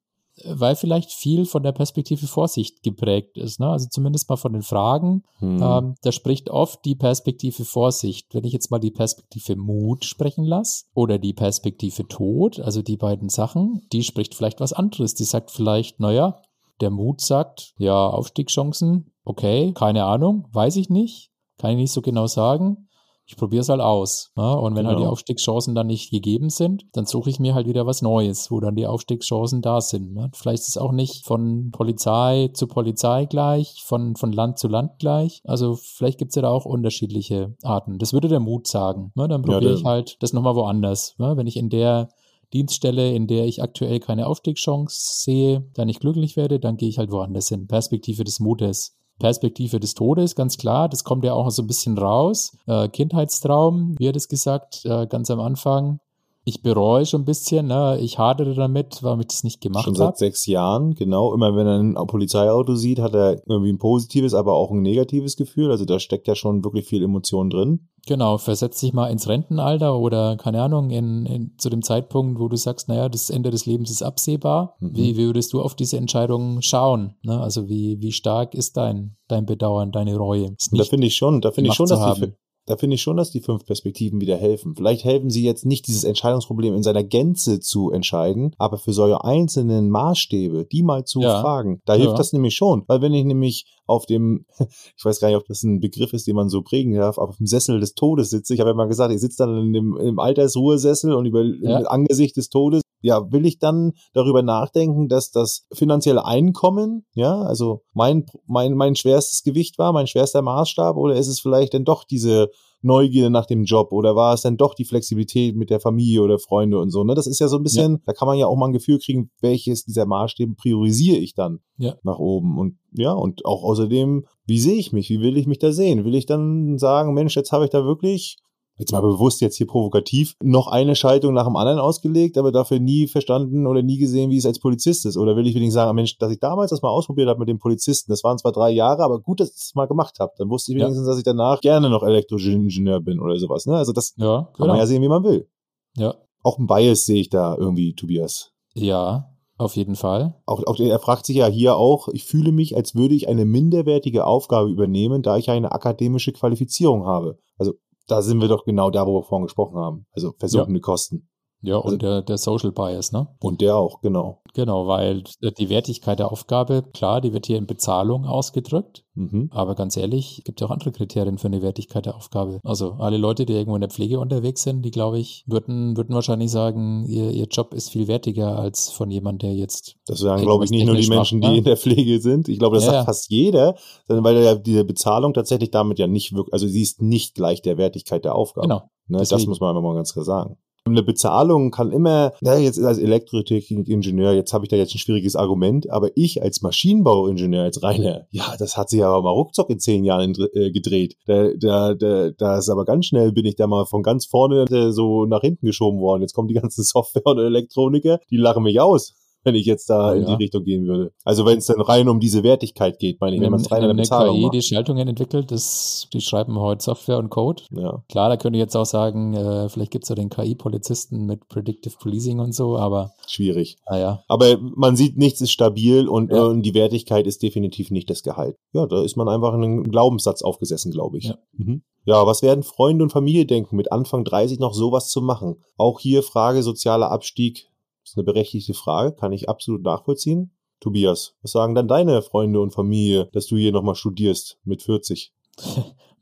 Weil vielleicht viel von der Perspektive Vorsicht geprägt ist. Ne? Also zumindest mal von den Fragen. Hm. Ähm, da spricht oft die Perspektive Vorsicht. Wenn ich jetzt mal die Perspektive Mut sprechen lasse oder die Perspektive Tod, also die beiden Sachen, die spricht vielleicht was anderes. Die sagt vielleicht, naja, der Mut sagt, ja, Aufstiegschancen, okay, keine Ahnung, weiß ich nicht, kann ich nicht so genau sagen ich probiere es halt aus. Ne? Und wenn genau. halt die genau. Aufstiegschancen dann nicht gegeben sind, dann suche ich mir halt wieder was Neues, wo dann die Aufstiegschancen da sind. Ne? Vielleicht ist es auch nicht von Polizei zu Polizei gleich, von, von Land zu Land gleich. Also vielleicht gibt es ja da auch unterschiedliche Arten. Das würde der Mut sagen. Ne? Dann probiere ja, ich halt das nochmal woanders. Ne? Wenn ich in der Dienststelle, in der ich aktuell keine Aufstiegschance sehe, da nicht glücklich werde, dann gehe ich halt woanders hin. Perspektive des Mutes. Perspektive des Todes, ganz klar. Das kommt ja auch so ein bisschen raus. Äh, Kindheitstraum, wie hat es gesagt, äh, ganz am Anfang ich bereue schon ein bisschen, ne? ich hadere damit, warum ich das nicht gemacht habe. Schon seit hab. sechs Jahren, genau. Immer wenn er ein Polizeiauto sieht, hat er irgendwie ein positives, aber auch ein negatives Gefühl. Also da steckt ja schon wirklich viel Emotion drin. Genau, versetz dich mal ins Rentenalter oder keine Ahnung, in, in, zu dem Zeitpunkt, wo du sagst, naja, das Ende des Lebens ist absehbar. Mhm. Wie, wie würdest du auf diese Entscheidung schauen? Ne? Also wie, wie stark ist dein, dein Bedauern, deine Reue? da finde ich schon, da finde ich schon, dass die, da finde ich schon, dass die fünf Perspektiven wieder helfen. Vielleicht helfen sie jetzt nicht, dieses Entscheidungsproblem in seiner Gänze zu entscheiden, aber für solche einzelnen Maßstäbe, die mal zu ja. fragen, da hilft ja. das nämlich schon. Weil wenn ich nämlich auf dem, ich weiß gar nicht, ob das ein Begriff ist, den man so prägen darf, auf dem Sessel des Todes sitze. Ich habe ja mal gesagt, ich sitze dann in dem, im Altersruhesessel und über ja. Angesicht des Todes ja, will ich dann darüber nachdenken, dass das finanzielle Einkommen, ja, also mein, mein, mein schwerstes Gewicht war, mein schwerster Maßstab, oder ist es vielleicht denn doch diese Neugierde nach dem Job oder war es dann doch die Flexibilität mit der Familie oder Freunde und so, ne? Das ist ja so ein bisschen, ja. da kann man ja auch mal ein Gefühl kriegen, welches dieser Maßstäbe priorisiere ich dann ja. nach oben und ja, und auch außerdem, wie sehe ich mich? Wie will ich mich da sehen? Will ich dann sagen, Mensch, jetzt habe ich da wirklich jetzt mal bewusst jetzt hier provokativ, noch eine Schaltung nach dem anderen ausgelegt, aber dafür nie verstanden oder nie gesehen, wie es als Polizist ist. Oder will ich wenigstens sagen, Mensch, dass ich damals das mal ausprobiert habe mit dem Polizisten, das waren zwar drei Jahre, aber gut, dass ich das mal gemacht habe. Dann wusste ich wenigstens, ja. dass ich danach gerne noch Elektroingenieur bin oder sowas. Ne? Also das ja, kann genau. man ja sehen, wie man will. Ja. Auch ein Bias sehe ich da irgendwie, Tobias. Ja, auf jeden Fall. Auch, auch er fragt sich ja hier auch, ich fühle mich, als würde ich eine minderwertige Aufgabe übernehmen, da ich eine akademische Qualifizierung habe. Also da sind wir doch genau da, wo wir vorhin gesprochen haben. Also versuchende ja. Kosten. Ja, und also, der, der Social Bias, ne? Und der auch, genau. Genau, weil die Wertigkeit der Aufgabe, klar, die wird hier in Bezahlung ausgedrückt. Mhm. Aber ganz ehrlich, gibt ja auch andere Kriterien für eine Wertigkeit der Aufgabe. Also alle Leute, die irgendwo in der Pflege unterwegs sind, die, glaube ich, würden, würden wahrscheinlich sagen, ihr, ihr Job ist viel wertiger als von jemand, der jetzt. Das sagen, glaube ich, nicht nur die Menschen, macht, die ne? in der Pflege sind. Ich glaube, das ja, sagt ja. fast jeder, weil ja diese Bezahlung tatsächlich damit ja nicht wirklich, also sie ist nicht gleich der Wertigkeit der Aufgabe. Genau. Ne, das muss man einfach mal ganz klar sagen. Eine Bezahlung kann immer, na, jetzt als Elektrotechnikingenieur, jetzt habe ich da jetzt ein schwieriges Argument, aber ich als Maschinenbauingenieur, als reiner, ja, das hat sich aber mal ruckzuck in zehn Jahren äh, gedreht. Da, da, da, da ist aber ganz schnell, bin ich da mal von ganz vorne so nach hinten geschoben worden. Jetzt kommen die ganzen Software- und Elektroniker, die lachen mich aus wenn ich jetzt da Ja, in die ja. Richtung gehen würde. Also wenn es dann rein um diese Wertigkeit geht, meine ich, wenn man es rein an der eine Bezahlung KI die Schaltungen entwickelt, das, die schreiben heute Software und Code. Ja, Klar, da könnte ich jetzt auch sagen, äh, vielleicht gibt es ja den KI-Polizisten mit Predictive Policing und so, aber schwierig. naja. Aber man sieht, nichts ist stabil und, Ja. äh, die Wertigkeit ist definitiv nicht das Gehalt. Ja, da ist man einfach in einen Glaubenssatz aufgesessen, glaube ich. Ja. Mhm. ja, was werden Freunde und Familie denken, mit Anfang 30 noch sowas zu machen? Auch hier Frage sozialer Abstieg. Das ist eine berechtigte Frage, kann ich absolut nachvollziehen. Tobias, was sagen dann deine Freunde und Familie, dass du hier nochmal studierst mit 40?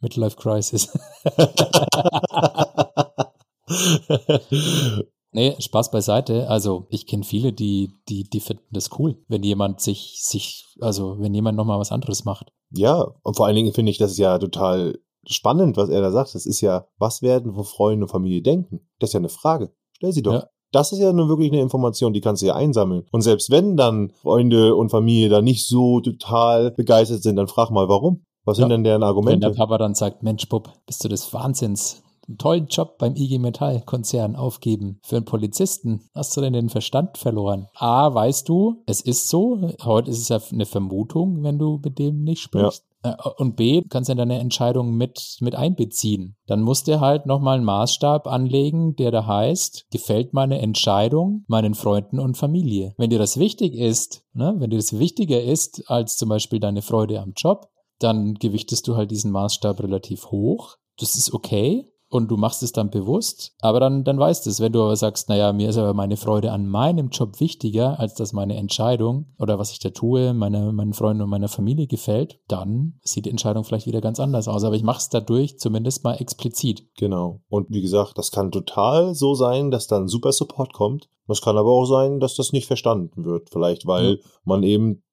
Midlife Crisis. Nee, Spaß beiseite. Also ich kenne viele, die, die, die finden das cool, wenn jemand sich, sich, also wenn jemand nochmal was anderes macht. Ja, und vor allen Dingen finde ich das ja total spannend, was er da sagt. Das ist ja, was werden wo Freunde und Familie denken? Das ist ja eine Frage. Stell sie doch. Ja. Das ist ja nur wirklich eine Information, die kannst du ja einsammeln. Und selbst wenn dann Freunde und Familie da nicht so total begeistert sind, dann frag mal, warum? Was sind Ja. denn deren Wenn der Argumente? Papa dann sagt, Mensch, Bub, bist du des Wahnsinns? Einen tollen Job beim IG Metall Konzern aufgeben. Für einen Polizisten hast du denn den Verstand verloren? A, weißt du, es ist so. Heute ist es ja eine Vermutung, wenn du mit dem nicht sprichst. Äh, Und B, du kannst ja deine Entscheidung mit, mit einbeziehen. Dann musst du halt nochmal einen Maßstab anlegen, der da heißt, gefällt meine Entscheidung meinen Freunden und Familie. Wenn dir das wichtig ist, ne, wenn dir das wichtiger ist als zum Beispiel deine Freude am Job, dann gewichtest du halt diesen Maßstab relativ hoch. Das ist okay und du machst es dann bewusst, aber dann, dann weißt du es. Wenn du aber sagst, naja, mir ist aber meine Freude an meinem Job wichtiger, als dass meine Entscheidung oder was ich da tue, meine, meinen Freunden und meiner Familie gefällt, dann sieht die Entscheidung vielleicht wieder ganz anders aus. Aber ich mache es dadurch zumindest mal explizit. Genau. Und wie gesagt, das kann total so sein, dass dann super Support kommt. Das kann aber auch sein, dass das nicht verstanden wird. Vielleicht, weil man eben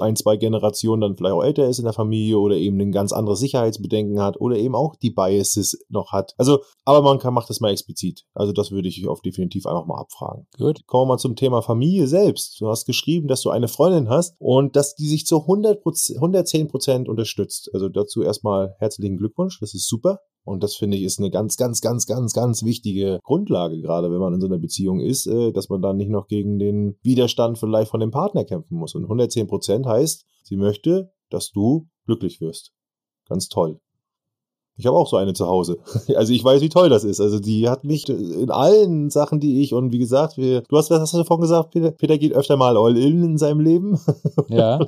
ein, zwei Generationen dann vielleicht auch älter ist in der Familie oder eben ein ganz anderes Sicherheitsbedenken hat oder eben auch die Biases noch hat. Also, aber man kann, macht das mal explizit. Also das würde ich auf definitiv einfach mal abfragen. Gut. Kommen wir mal zum Thema Familie selbst. Du hast geschrieben, dass du eine Freundin hast und dass die sich zu 100 110 Prozent unterstützt. Also dazu erstmal herzlichen Glückwunsch. Das ist super. Und das finde ich ist eine ganz, ganz, ganz, ganz, ganz wichtige Grundlage, gerade wenn man in so einer Beziehung ist, äh, dass man dann nicht noch gegen den Widerstand vielleicht von dem Partner kämpfen muss. Und 110 Prozent heißt, sie möchte, dass du glücklich wirst. Ganz toll. Ich habe auch so eine zu Hause. Also ich weiß, wie toll das ist. Also die hat mich in allen Sachen, die ich und wie gesagt, wir, du hast was hast du davon gesagt, Peter? Peter geht öfter mal all in in seinem Leben. Ja,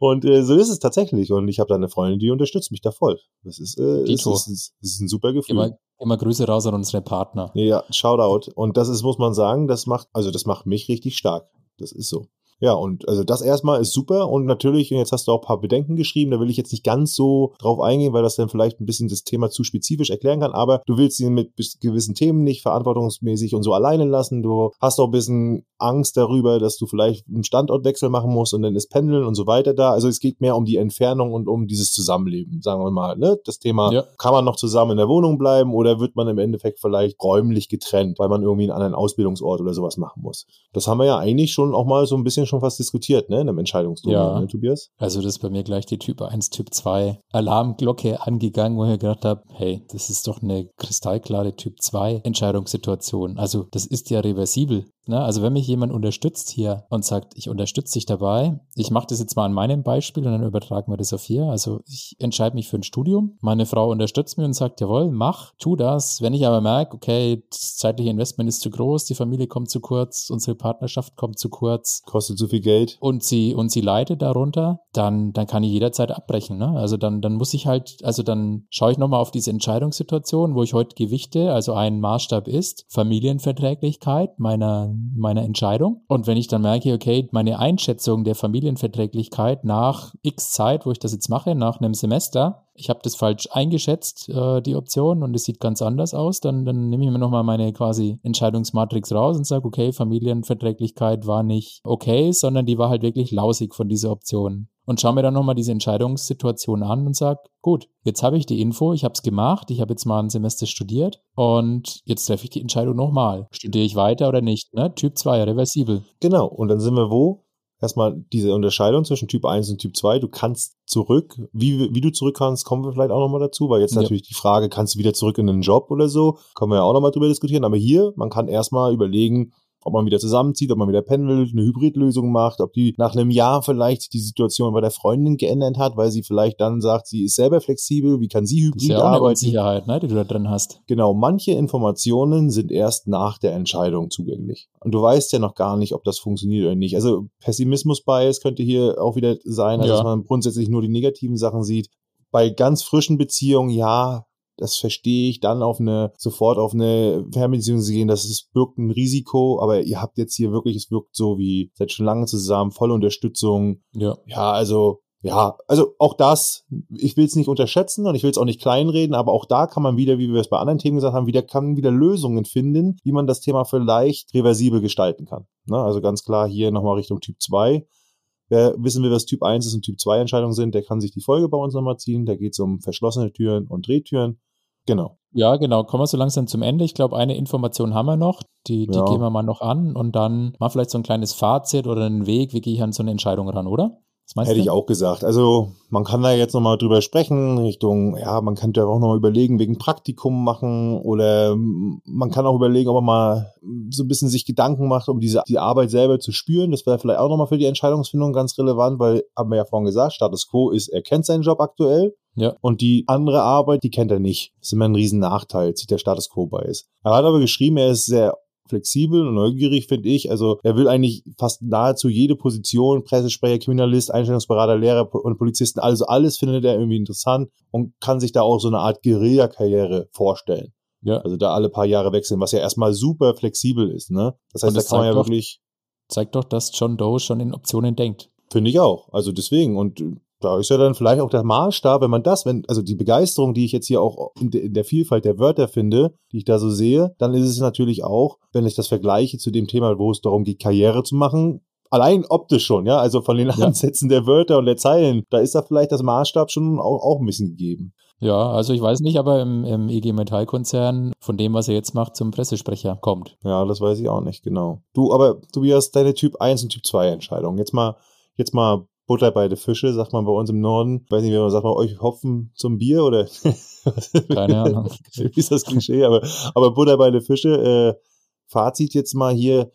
Und äh, so ist es tatsächlich. Und ich habe da eine Freundin, die unterstützt mich da voll. Das ist, äh, ist, es ist ein super Gefühl. immer, immer Grüße raus an unsere Partner. Ja, Shoutout. Und das ist, muss man sagen, das macht, also das macht mich richtig stark. Das ist so. Ja, und also das erstmal ist super und natürlich, und jetzt hast du auch ein paar Bedenken geschrieben, da will ich jetzt nicht ganz so drauf eingehen, weil das dann vielleicht ein bisschen das Thema zu spezifisch erklären kann, aber du willst ihn mit gewissen Themen nicht verantwortungsmäßig und so alleine lassen. Du hast auch ein bisschen Angst darüber, dass du vielleicht einen Standortwechsel machen musst und dann ist Pendeln und so weiter da. Also es geht mehr um die Entfernung und um dieses Zusammenleben, sagen wir mal. Ne? Das Thema, Ja. kann man noch zusammen in der Wohnung bleiben oder wird man im Endeffekt vielleicht räumlich getrennt, weil man irgendwie einen anderen Ausbildungsort oder sowas machen muss. Das haben wir ja eigentlich schon auch mal so ein bisschen schon fast diskutiert, ne, in einem Entscheidungsduell, Ja. ne, Tobias? Also das ist bei mir gleich die Typ 1, Typ 2 Alarmglocke angegangen, wo ich gedacht habe, hey, das ist doch eine kristallklare Typ 2 Entscheidungssituation. Also das ist ja reversibel. Ne? Also wenn mich jemand unterstützt hier und sagt, ich unterstütze dich dabei, ich mache das jetzt mal an meinem Beispiel und dann übertragen wir das auf hier. Also ich entscheide mich für ein Studium, meine Frau unterstützt mich und sagt, jawohl, mach, tu das. Wenn ich aber merke, okay, das zeitliche Investment ist zu groß, die Familie kommt zu kurz, unsere Partnerschaft kommt zu kurz, Kostet zu viel Geld. und sie und sie leidet darunter, dann dann kann ich jederzeit abbrechen. Ne? Also dann dann muss ich halt, also dann schaue ich nochmal auf diese Entscheidungssituation, wo ich heute gewichte. Also ein Maßstab ist Familienverträglichkeit meiner meiner Entscheidung. Und wenn ich dann merke, okay, meine Einschätzung der Familienverträglichkeit nach X Zeit, wo ich das jetzt mache, nach einem Semester, ich habe das falsch eingeschätzt, äh, die Option, und es sieht ganz anders aus, dann, dann nehme ich mir nochmal meine quasi Entscheidungsmatrix raus und sage, okay, Familienverträglichkeit war nicht okay, sondern die war halt wirklich lausig von dieser Option. Und schaue mir dann nochmal diese Entscheidungssituation an und sage, gut, jetzt habe ich die Info, ich habe es gemacht, ich habe jetzt mal ein Semester studiert und jetzt treffe ich die Entscheidung nochmal. Studiere ich weiter oder nicht? Ne? Typ 2, reversibel. Genau. Und dann sind wir wo? Erstmal diese Unterscheidung zwischen Typ 1 und Typ 2. Du kannst zurück. Wie, wie du zurück kannst, kommen wir vielleicht auch nochmal dazu, weil jetzt Ja. natürlich die Frage, kannst du wieder zurück in den Job oder so? Können wir ja auch nochmal drüber diskutieren. Aber hier, man kann erstmal überlegen, ob man wieder zusammenzieht, ob man wieder pendelt, eine Hybridlösung macht, ob die nach einem Jahr vielleicht die Situation bei der Freundin geändert hat, weil sie vielleicht dann sagt, sie ist selber flexibel, wie kann sie hybrid Das ist ja auch arbeiten? eine Unsicherheit, ne, die du da drin hast. Genau, manche Informationen sind erst nach der Entscheidung zugänglich. Und du weißt ja noch gar nicht, ob das funktioniert oder nicht. Also Pessimismus-Bias könnte hier auch wieder sein, also Ja. dass man grundsätzlich nur die negativen Sachen sieht. Bei ganz frischen Beziehungen, ja, das verstehe ich, dann auf eine, sofort auf eine Fernbeziehung zu gehen, das ist, birgt ein Risiko, aber ihr habt jetzt hier wirklich, es wirkt so wie, seid schon lange zusammen, volle Unterstützung, Ja. ja, also, ja, also auch das, ich will es nicht unterschätzen und ich will es auch nicht kleinreden, aber auch da kann man wieder, wie wir es bei anderen Themen gesagt haben, wieder kann wieder Lösungen finden, wie man das Thema vielleicht reversibel gestalten kann. Ne? Also ganz klar hier nochmal Richtung Typ 2. Wer wissen will, was Typ 1 ist und Typ 2 Entscheidungen sind, der kann sich die Folge bei uns nochmal ziehen. Da geht es um verschlossene Türen und Drehtüren. Genau. Ja, genau. Kommen wir so langsam zum Ende. Ich glaube, eine Information haben wir noch. Die, die Ja. gehen wir mal noch an und dann mal vielleicht so ein kleines Fazit oder einen Weg, wie gehe ich an so eine Entscheidung ran, oder? Hätte du? ich auch gesagt. Also man kann da jetzt nochmal drüber sprechen, Richtung, ja, man könnte auch nochmal überlegen, wegen Praktikum machen oder man kann auch überlegen, ob man mal so ein bisschen sich Gedanken macht, um diese die Arbeit selber zu spüren. Das wäre vielleicht auch nochmal für die Entscheidungsfindung ganz relevant, weil, haben wir ja vorhin gesagt, Status Quo ist, er kennt seinen Job aktuell Ja. und die andere Arbeit, die kennt er nicht. Das ist immer ein riesen Nachteil, zieht der Status Quo bei ist. Er hat aber geschrieben, er ist sehr flexibel und neugierig, finde ich. Also er will eigentlich fast nahezu jede Position, Pressesprecher, Kriminalist, Einstellungsberater, Lehrer und Polizisten, also alles findet er irgendwie interessant und kann sich da auch so eine Art Guerilla-Karriere vorstellen. Ja. Also da alle paar Jahre wechseln, was ja erstmal super flexibel ist. Ne? Das heißt, Und da das kann man ja zeigt doch- wirklich, Zeigt doch, dass John Doe schon in Optionen denkt. finde ich auch. Also deswegen und äh, da ist ja dann vielleicht auch der Maßstab, wenn man das, wenn, also die Begeisterung, die ich jetzt hier auch in der, in der Vielfalt der Wörter finde, die ich da so sehe, dann ist es natürlich auch, wenn ich das vergleiche zu dem Thema, wo es darum geht, Karriere zu machen, allein optisch schon, ja, also von den Ja. Ansätzen der Wörter und der Zeilen, da ist da vielleicht das Maßstab schon auch, auch ein bisschen gegeben. Ja, also ich weiß nicht, aber im, im IG Metall-Konzern von dem, was er jetzt macht, zum Pressesprecher kommt. Ja, das weiß ich auch nicht genau. Du, aber Tobias, deine Typ 1 und Typ 2 Entscheidung. Jetzt mal, jetzt mal Butter bei den Fische, sagt man bei uns im Norden. Weiß nicht, wie man sagt, man euch Hopfen zum Bier oder Keine Ahnung. wie ist das Klischee, aber, aber Butter bei den Fische, äh, Fazit jetzt mal hier,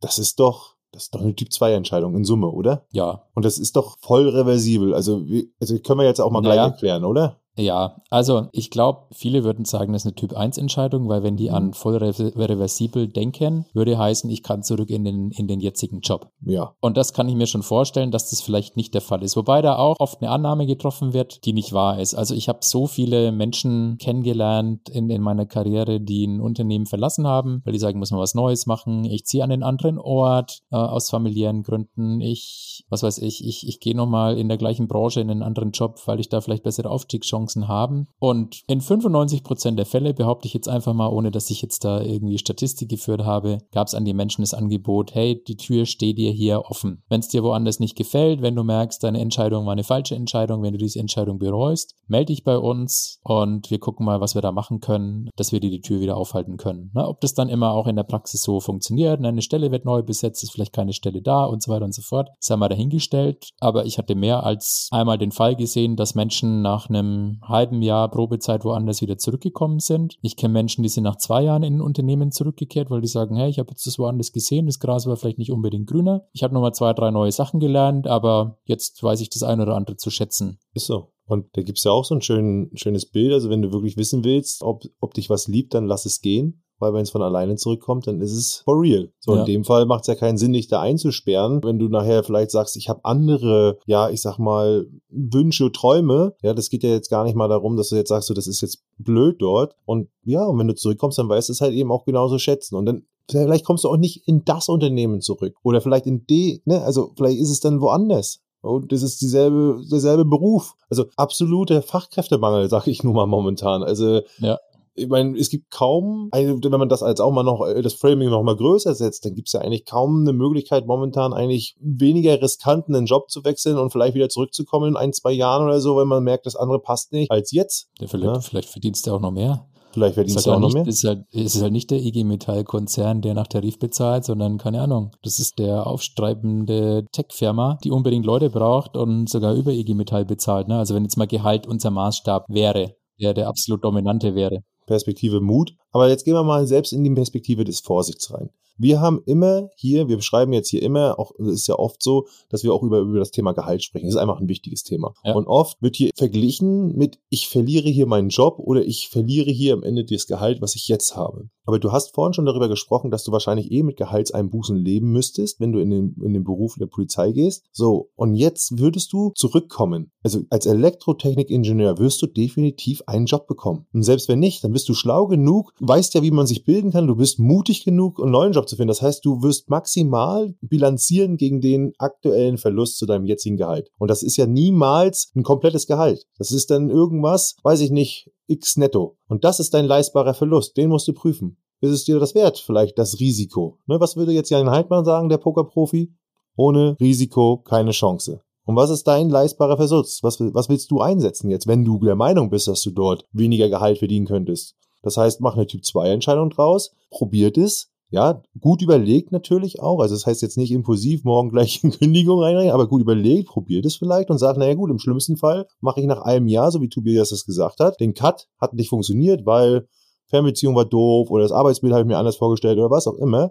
das ist doch, das ist doch eine Typ 2 Entscheidung in Summe, oder? Ja, Und das ist doch voll reversibel. Also, wie, also können wir jetzt auch mal Naja. gleich erklären, oder? Ja, also ich glaube, viele würden sagen, das ist eine Typ-1-Entscheidung, weil wenn die Mhm. an voll rev- reversibel denken, würde heißen, ich kann zurück in den, in den jetzigen Job. Ja. Und das kann ich mir schon vorstellen, dass das vielleicht nicht der Fall ist. Wobei da auch oft eine Annahme getroffen wird, die nicht wahr ist. Also ich habe so viele Menschen kennengelernt in, in meiner Karriere, die ein Unternehmen verlassen haben, weil die sagen, muss man was Neues machen. Ich ziehe an einen anderen Ort äh, aus familiären Gründen. Ich, was weiß ich, ich, ich gehe nochmal in der gleichen Branche in einen anderen Job, weil ich da vielleicht bessere Aufstiegschancen habe. Und in 95 Prozent der Fälle, behaupte ich jetzt einfach mal, ohne dass ich jetzt da irgendwie Statistik geführt habe, gab es an die Menschen das Angebot, hey, die Tür steht dir hier offen. Wenn es dir woanders nicht gefällt, wenn du merkst, deine Entscheidung war eine falsche Entscheidung, wenn du diese Entscheidung bereust, melde dich bei uns und wir gucken mal, was wir da machen können, dass wir dir die Tür wieder aufhalten können. Na, ob das dann immer auch in der Praxis so funktioniert, na, eine Stelle wird neu besetzt, ist vielleicht keine Stelle da und so weiter und so fort, haben wir dahingestellt. Aber ich hatte mehr als einmal den Fall gesehen, dass Menschen nach einem halben Jahr Probezeit woanders wieder zurückgekommen sind. Ich kenne Menschen, die sind nach zwei Jahren in ein Unternehmen zurückgekehrt, weil die sagen, hey, ich habe jetzt das woanders gesehen, das Gras war vielleicht nicht unbedingt grüner. Ich habe nochmal zwei, drei neue Sachen gelernt, aber jetzt weiß ich das eine oder andere zu schätzen. Ist so. Und da gibt's ja auch so ein schön, schönes Bild. Also wenn du wirklich wissen willst, ob, ob dich was liebt, dann lass es gehen. Weil wenn es von alleine zurückkommt, dann ist es for real. So Ja. in dem Fall macht es ja keinen Sinn, dich da einzusperren. Wenn du nachher vielleicht sagst, ich habe andere, ja, ich sag mal, Wünsche, Träume. Ja, das geht ja jetzt gar nicht mal darum, dass du jetzt sagst, so, das ist jetzt blöd dort. Und ja, und wenn du zurückkommst, dann weißt du es halt eben auch genauso schätzen. Und dann vielleicht kommst du auch nicht in das Unternehmen zurück. Oder vielleicht in die, ne, also vielleicht ist es dann woanders. Und das ist dieselbe, derselbe Beruf. Also absoluter Fachkräftemangel, sage ich nur mal momentan. Also Ja. Ich meine, es gibt kaum, eine, wenn man das als auch mal noch, äh, das Framing noch mal größer setzt, dann gibt es ja eigentlich kaum eine Möglichkeit, momentan eigentlich weniger riskanten einen Job zu wechseln und vielleicht wieder zurückzukommen in ein, zwei Jahren oder so, wenn man merkt, das andere passt nicht, als jetzt. Ja, vielleicht, Ja. vielleicht verdienst du auch noch mehr. Vielleicht verdienst ist du halt auch noch nicht, mehr. Ist halt, ist halt nicht der IG Metall-Konzern, der nach Tarif bezahlt, sondern keine Ahnung. Das ist der aufstreibende Tech-Firma, die unbedingt Leute braucht und sogar über IG Metall bezahlt. Ne? Also wenn jetzt mal Gehalt unser Maßstab wäre, der der absolut dominante wäre. Perspektive Mut. Aber jetzt gehen wir mal selbst in die Perspektive des Vorsichts rein. Wir haben immer hier, wir beschreiben jetzt hier immer, auch es ist ja oft so, dass wir auch über, über das Thema Gehalt sprechen. Das ist einfach ein wichtiges Thema. Ja. Und oft wird hier verglichen mit, ich verliere hier meinen Job oder ich verliere hier am Ende das Gehalt, was ich jetzt habe. Aber du hast vorhin schon darüber gesprochen, dass du wahrscheinlich eh mit Gehaltseinbußen leben müsstest, wenn du in den, in den Beruf der Polizei gehst. So, und jetzt würdest du zurückkommen. Also als Elektrotechnikingenieur wirst du definitiv einen Job bekommen. Und selbst wenn nicht, dann bist du schlau genug, weißt ja, wie man sich bilden kann, du bist mutig genug, einen neuen Job zu finden. Das heißt, du wirst maximal bilanzieren gegen den aktuellen Verlust zu deinem jetzigen Gehalt. Und das ist ja niemals ein komplettes Gehalt. Das ist dann irgendwas, weiß ich nicht, x netto. Und das ist dein leistbarer Verlust. Den musst du prüfen. Ist es dir das wert? Vielleicht das Risiko. Ne, was würde jetzt Jan Heidmann sagen, der Pokerprofi? Ohne Risiko keine Chance. Und was ist dein leistbarer Verlust? Was, was willst du einsetzen jetzt, wenn du der Meinung bist, dass du dort weniger Gehalt verdienen könntest? Das heißt, mach eine Typ 2 Entscheidung draus, probiert es, ja, gut überlegt natürlich auch. Also das heißt jetzt nicht impulsiv morgen gleich in Kündigung reinrein, aber gut überlegt, probiert es vielleicht und sagt, naja gut, im schlimmsten Fall mache ich nach einem Jahr, so wie Tobias das gesagt hat, den Cut hat nicht funktioniert, weil Fernbeziehung war doof oder das Arbeitsbild habe ich mir anders vorgestellt oder was auch immer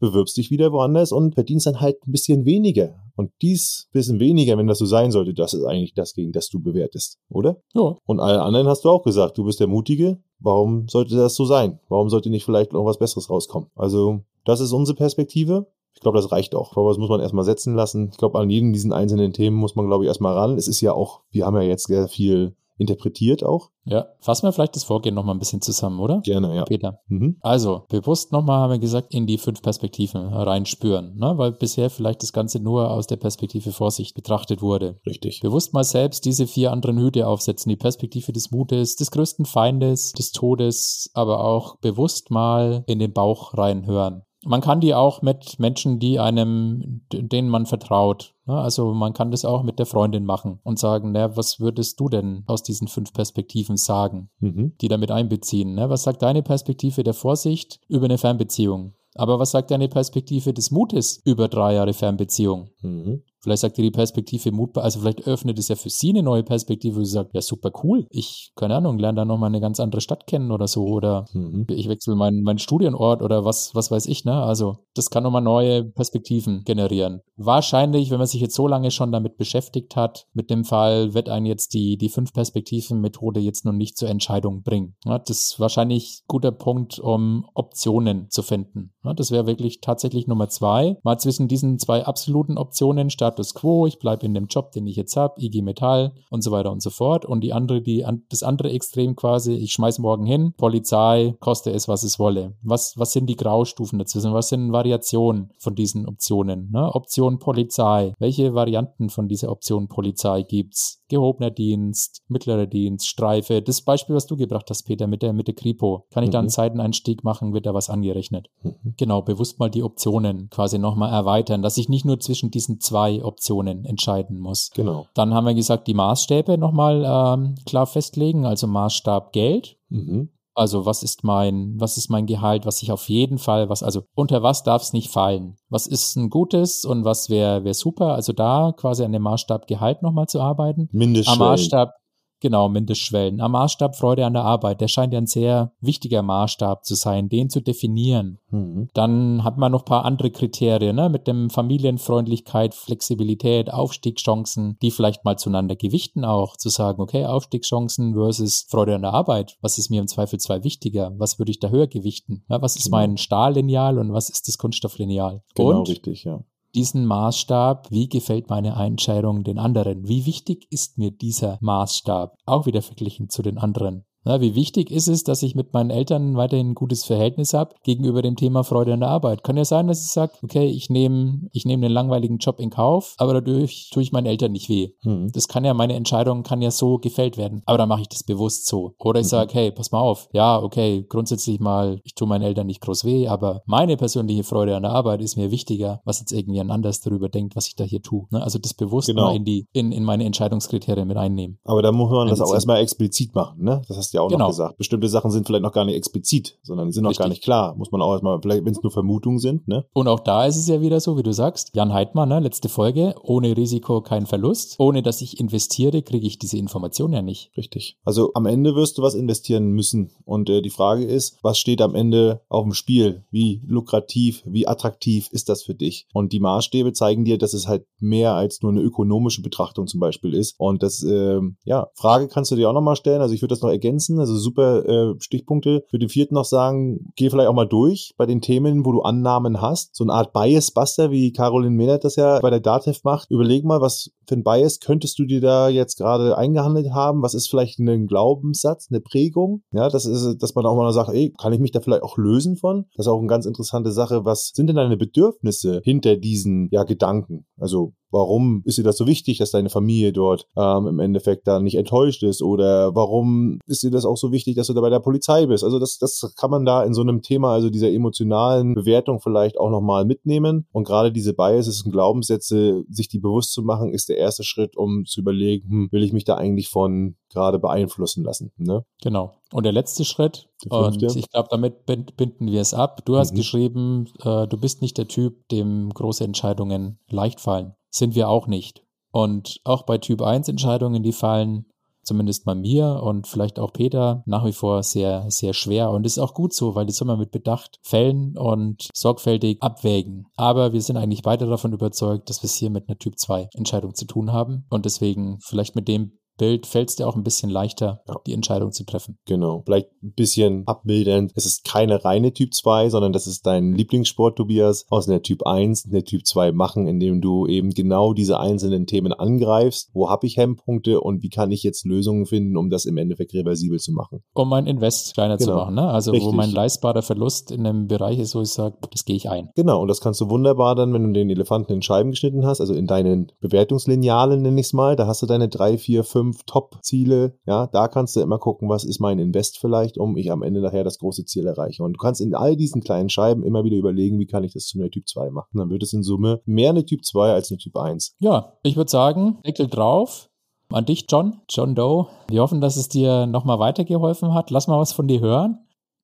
bewirbst dich wieder woanders und verdienst dann halt ein bisschen weniger. Und dies bisschen weniger, wenn das so sein sollte, das ist eigentlich das, gegen das du bewertest, oder? Ja. Und alle anderen hast du auch gesagt, du bist der Mutige. Warum sollte das so sein? Warum sollte nicht vielleicht noch was Besseres rauskommen? Also, das ist unsere Perspektive. Ich glaube, das reicht auch. Aber das muss man erstmal setzen lassen. Ich glaube, an jedem diesen einzelnen Themen muss man, glaube ich, erstmal ran. Es ist ja auch, wir haben ja jetzt sehr viel interpretiert auch. Ja, fassen wir vielleicht das Vorgehen nochmal ein bisschen zusammen, oder? Gerne, ja. Peter. Mhm. Also, bewusst nochmal haben wir gesagt, in die fünf Perspektiven reinspüren, ne? weil bisher vielleicht das Ganze nur aus der Perspektive Vorsicht betrachtet wurde. Richtig. Bewusst mal selbst diese vier anderen Hüte aufsetzen, die Perspektive des Mutes, des größten Feindes, des Todes, aber auch bewusst mal in den Bauch reinhören. Man kann die auch mit Menschen, die einem, denen man vertraut. Ne? Also man kann das auch mit der Freundin machen und sagen, na, was würdest du denn aus diesen fünf Perspektiven sagen, mhm. die damit einbeziehen? Ne? Was sagt deine Perspektive der Vorsicht über eine Fernbeziehung? Aber was sagt deine Perspektive des Mutes über drei Jahre Fernbeziehung? Mhm. Vielleicht sagt ihr die Perspektive mutbar, also vielleicht öffnet es ja für sie eine neue Perspektive, wo sie sagt, ja, super cool. Ich, keine Ahnung, lerne da nochmal eine ganz andere Stadt kennen oder so. Oder mhm. ich wechsle meinen, meinen Studienort oder was, was weiß ich, ne? Also, das kann nochmal neue Perspektiven generieren. Wahrscheinlich, wenn man sich jetzt so lange schon damit beschäftigt hat, mit dem Fall wird einen jetzt die, die Fünf-Perspektiven-Methode jetzt noch nicht zur Entscheidung bringen. Ja, das ist wahrscheinlich guter Punkt, um Optionen zu finden. Ja, das wäre wirklich tatsächlich Nummer zwei. Mal zwischen diesen zwei absoluten Optionen statt Status quo, ich bleibe in dem Job, den ich jetzt habe, IG Metall und so weiter und so fort. Und die andere, die, das andere Extrem quasi, ich schmeiß morgen hin, Polizei, koste es, was es wolle. Was, was sind die Graustufen dazwischen? Was sind Variationen von diesen Optionen? Ne? Option Polizei. Welche Varianten von dieser Option Polizei gibt's? Gehobener Dienst, mittlerer Dienst, Streife. Das Beispiel, was du gebracht hast, Peter, mit der, mit der Kripo. Kann ich mhm. da einen mhm. Seiteneinstieg machen, wird da was angerechnet. Mhm. Genau, bewusst mal die Optionen quasi nochmal erweitern, dass ich nicht nur zwischen diesen zwei Optionen entscheiden muss. Genau. Dann haben wir gesagt, die Maßstäbe nochmal ähm, klar festlegen, also Maßstab Geld. Mhm. Also was ist mein, was ist mein Gehalt, was ich auf jeden Fall, was, also unter was darf es nicht fallen? Was ist ein gutes und was wäre wär super? Also da quasi an dem Maßstab Gehalt nochmal zu arbeiten. Mindestschwellen. Am Maßstab, Genau, Mindestschwellen. Am Maßstab Freude an der Arbeit, der scheint ja ein sehr wichtiger Maßstab zu sein, den zu definieren. Mhm. Dann hat man noch paar andere Kriterien, ne? mit dem Familienfreundlichkeit, Flexibilität, Aufstiegschancen, die vielleicht mal zueinander gewichten auch, zu sagen, okay, Aufstiegschancen versus Freude an der Arbeit. Was ist mir im Zweifelsfall wichtiger? Was würde ich da höher gewichten? Ja, was ist genau. mein Stahllineal und was ist das Kunststofflineal? Genau, und richtig, ja diesen Maßstab, wie gefällt meine Entscheidung den anderen? Wie wichtig ist mir dieser Maßstab? Auch wieder verglichen zu den anderen. Ja, wie wichtig ist es, dass ich mit meinen Eltern weiterhin ein gutes Verhältnis habe gegenüber dem Thema Freude an der Arbeit? Kann ja sein, dass ich sage, okay, ich nehme ich nehm den langweiligen Job in Kauf, aber dadurch tue ich meinen Eltern nicht weh. Mhm. Das kann ja, meine Entscheidung kann ja so gefällt werden. Aber dann mache ich das bewusst so. Oder ich mhm. sage, hey, pass mal auf. Ja, okay, grundsätzlich mal, ich tue meinen Eltern nicht groß weh, aber meine persönliche Freude an der Arbeit ist mir wichtiger, was jetzt irgendwie ein anders darüber denkt, was ich da hier tue. Ne? Also das bewusst genau. mal in die, in, in meine Entscheidungskriterien mit einnehmen. Aber da muss man das auch erstmal explizit machen, ne? Das heißt, hast du ja auch Genau. noch gesagt. Bestimmte Sachen sind vielleicht noch gar nicht explizit, sondern die sind noch gar Richtig. nicht klar. Muss man auch erstmal, vielleicht, wenn es nur Vermutungen sind, ne? Und auch da ist es ja wieder so, wie du sagst, Jan Heidmann, ne, letzte Folge, ohne Risiko kein Verlust. Ohne dass ich investiere, kriege ich diese Information ja nicht. Richtig. Also am Ende wirst du was investieren müssen. Und äh, die Frage ist, was steht am Ende auf dem Spiel? Wie lukrativ, wie attraktiv ist das für dich? Und die Maßstäbe zeigen dir, dass es halt mehr als nur eine ökonomische Betrachtung zum Beispiel ist. Und das, ähm, ja, Frage kannst du dir auch nochmal stellen. Also ich würde das noch ergänzen. Also super äh, Stichpunkte. Für den vierten noch sagen, geh vielleicht auch mal durch bei den Themen, wo du Annahmen hast. So eine Art Bias-Buster, wie Caroline Mehnert das ja bei der DATEV macht. Überleg mal, was für Bias könntest du dir da jetzt gerade eingehandelt haben? Was ist vielleicht ein Glaubenssatz, eine Prägung? Ja, das ist, dass man auch mal sagt, ey, kann ich mich da vielleicht auch lösen von? Das ist auch eine ganz interessante Sache. Was sind denn deine Bedürfnisse hinter diesen, ja, Gedanken? Also, Warum ist dir das so wichtig, dass deine Familie dort ähm, im Endeffekt da nicht enttäuscht ist? Oder warum ist dir das auch so wichtig, dass du da bei der Polizei bist? Also das, das kann man da in so einem Thema, also dieser emotionalen Bewertung vielleicht auch nochmal mitnehmen. Und gerade diese Biases und Glaubenssätze, sich die bewusst zu machen, ist der erste Schritt, um zu überlegen, hm, will ich mich da eigentlich von gerade beeinflussen lassen? Ne? Genau. Und der letzte Schritt, Der und ich glaube, damit bind- binden wir es ab. Du hast Mhm. geschrieben, äh, du bist nicht der Typ, dem große Entscheidungen leicht fallen. Sind wir auch nicht. Und auch bei Typ 1 Entscheidungen, die fallen zumindest bei mir und vielleicht auch Peter nach wie vor sehr, sehr schwer. Und ist auch gut so, weil das soll man mit Bedacht fällen und sorgfältig abwägen. Aber wir sind eigentlich beide davon überzeugt, dass wir es hier mit einer Typ 2 Entscheidung zu tun haben. Und deswegen vielleicht mit dem Bild fällt es dir auch ein bisschen leichter, Ja. die Entscheidung zu treffen. Genau. Vielleicht ein bisschen abbildend. Es ist keine reine Typ 2, sondern das ist dein Lieblingssport, Tobias, aus einer Typ 1 eine Typ 2 machen, indem du eben genau diese einzelnen Themen angreifst. Wo habe ich Hemmpunkte und wie kann ich jetzt Lösungen finden, um das im Endeffekt reversibel zu machen? um mein Invest kleiner zu Genau. machen. Ne? Also wo Richtig. mein leistbarer Verlust in einem Bereich ist, wo ich sage, das gehe ich ein. Genau, und das kannst du wunderbar dann, wenn du den Elefanten in Scheiben geschnitten hast, also in deinen Bewertungslinealen nenne ich es mal, da hast du deine drei, vier, fünf Top-Ziele, ja, da kannst du immer gucken, was ist mein Invest vielleicht, um ich am Ende nachher das große Ziel erreiche. Und du kannst in all diesen kleinen Scheiben immer wieder überlegen, wie kann ich das zu einer Typ 2 machen. Dann wird es in Summe mehr eine Typ 2 als eine Typ 1. Ja, ich würde sagen, Deckel drauf. An dich, John, John Doe. Wir hoffen, dass es dir nochmal weitergeholfen hat. Lass mal was von dir hören.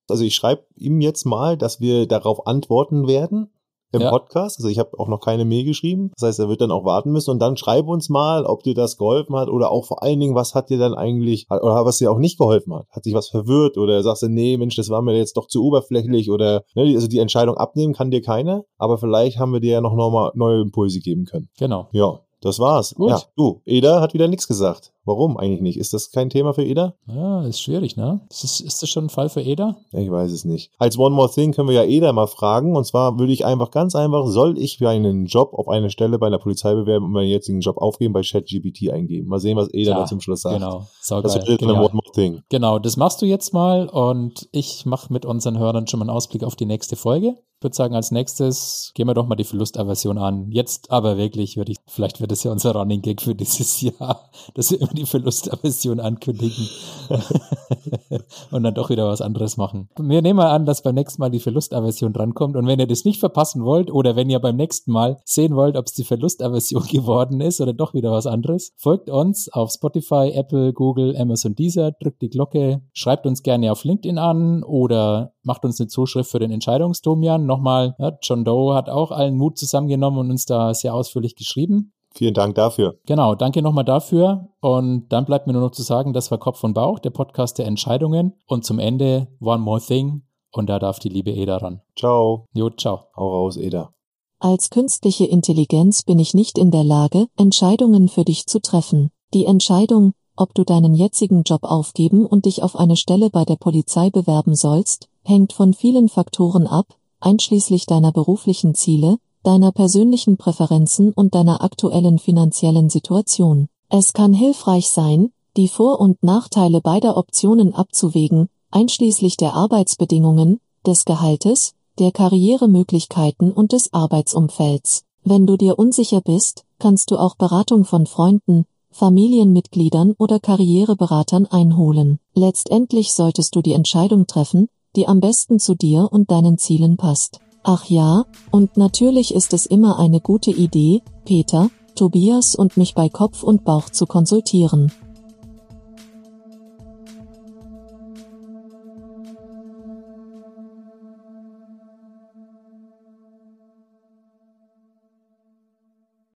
Also ich schreibe ihm jetzt mal, dass wir darauf antworten werden im Ja. Podcast. Also ich habe auch noch keine Mail geschrieben. Das heißt, er wird dann auch warten müssen. Und dann schreib uns mal, ob dir das geholfen hat oder auch vor allen Dingen, was hat dir dann eigentlich, oder was dir auch nicht geholfen hat. Hat dich was verwirrt oder sagst du, nee, Mensch, das war mir jetzt doch zu oberflächlich oder, ne, also die Entscheidung abnehmen kann dir keiner. Aber vielleicht haben wir dir ja noch mal neue Impulse geben können. Genau. Ja, das war's. Gut. Ja, du, Eda hat wieder nichts gesagt. Warum eigentlich nicht? Ist das kein Thema für Eda? Ja, ist schwierig, ne? Ist das, ist das schon ein Fall für Eda? Ich weiß es nicht. Als One More Thing können wir ja Eda mal fragen. Und zwar würde ich einfach ganz einfach, soll ich für einen Job auf eine Stelle bei einer Polizei bewerben und meinen jetzigen Job aufgeben, bei ChatGPT eingeben? Mal sehen, was Eda Ja, da zum Schluss sagt. Genau. Das Saugeil. wäre dann Genial. One More Thing. Genau, das machst du jetzt mal und ich mache mit unseren Hörern schon mal einen Ausblick auf die nächste Folge. Ich würde sagen, als nächstes gehen wir doch mal die Verlustaversion an. Jetzt aber wirklich würde ich, vielleicht wird es ja unser Running Gag für dieses Jahr, dass wir immer die Verlustaversion ankündigen und dann doch wieder was anderes machen. Wir nehmen mal an, dass beim nächsten Mal die Verlustaversion drankommt und wenn ihr das nicht verpassen wollt oder wenn ihr beim nächsten Mal sehen wollt, ob es die Verlustaversion geworden ist oder doch wieder was anderes, folgt uns auf Spotify, Apple, Google, Amazon, Deezer, drückt die Glocke, schreibt uns gerne auf LinkedIn an oder macht uns eine Zuschrift für den Entscheidungsdomian. Nochmal, ja, John Doe hat auch allen Mut zusammengenommen und uns da sehr ausführlich geschrieben. Vielen Dank dafür. Genau, danke nochmal dafür. Und dann bleibt mir nur noch zu sagen, das war Kopf und Bauch, der Podcast der Entscheidungen. Und zum Ende One More Thing. Und da darf die liebe Eda ran. Ciao. Jo, ciao. Hau raus, Eda. Als künstliche Intelligenz bin ich nicht in der Lage, Entscheidungen für dich zu treffen. Die Entscheidung, ob du deinen jetzigen Job aufgeben und dich auf eine Stelle bei der Polizei bewerben sollst, hängt von vielen Faktoren ab, einschließlich deiner beruflichen Ziele, deiner persönlichen Präferenzen und deiner aktuellen finanziellen Situation. Es kann hilfreich sein, die Vor- und Nachteile beider Optionen abzuwägen, einschließlich der Arbeitsbedingungen, des Gehaltes, der Karrieremöglichkeiten und des Arbeitsumfelds. Wenn du dir unsicher bist, kannst du auch Beratung von Freunden, Familienmitgliedern oder Karriereberatern einholen. Letztendlich solltest du die Entscheidung treffen, die am besten zu dir und deinen Zielen passt. Ach ja, und natürlich ist es immer eine gute Idee, Peter, Tobias und mich bei Kopf und Bauch zu konsultieren.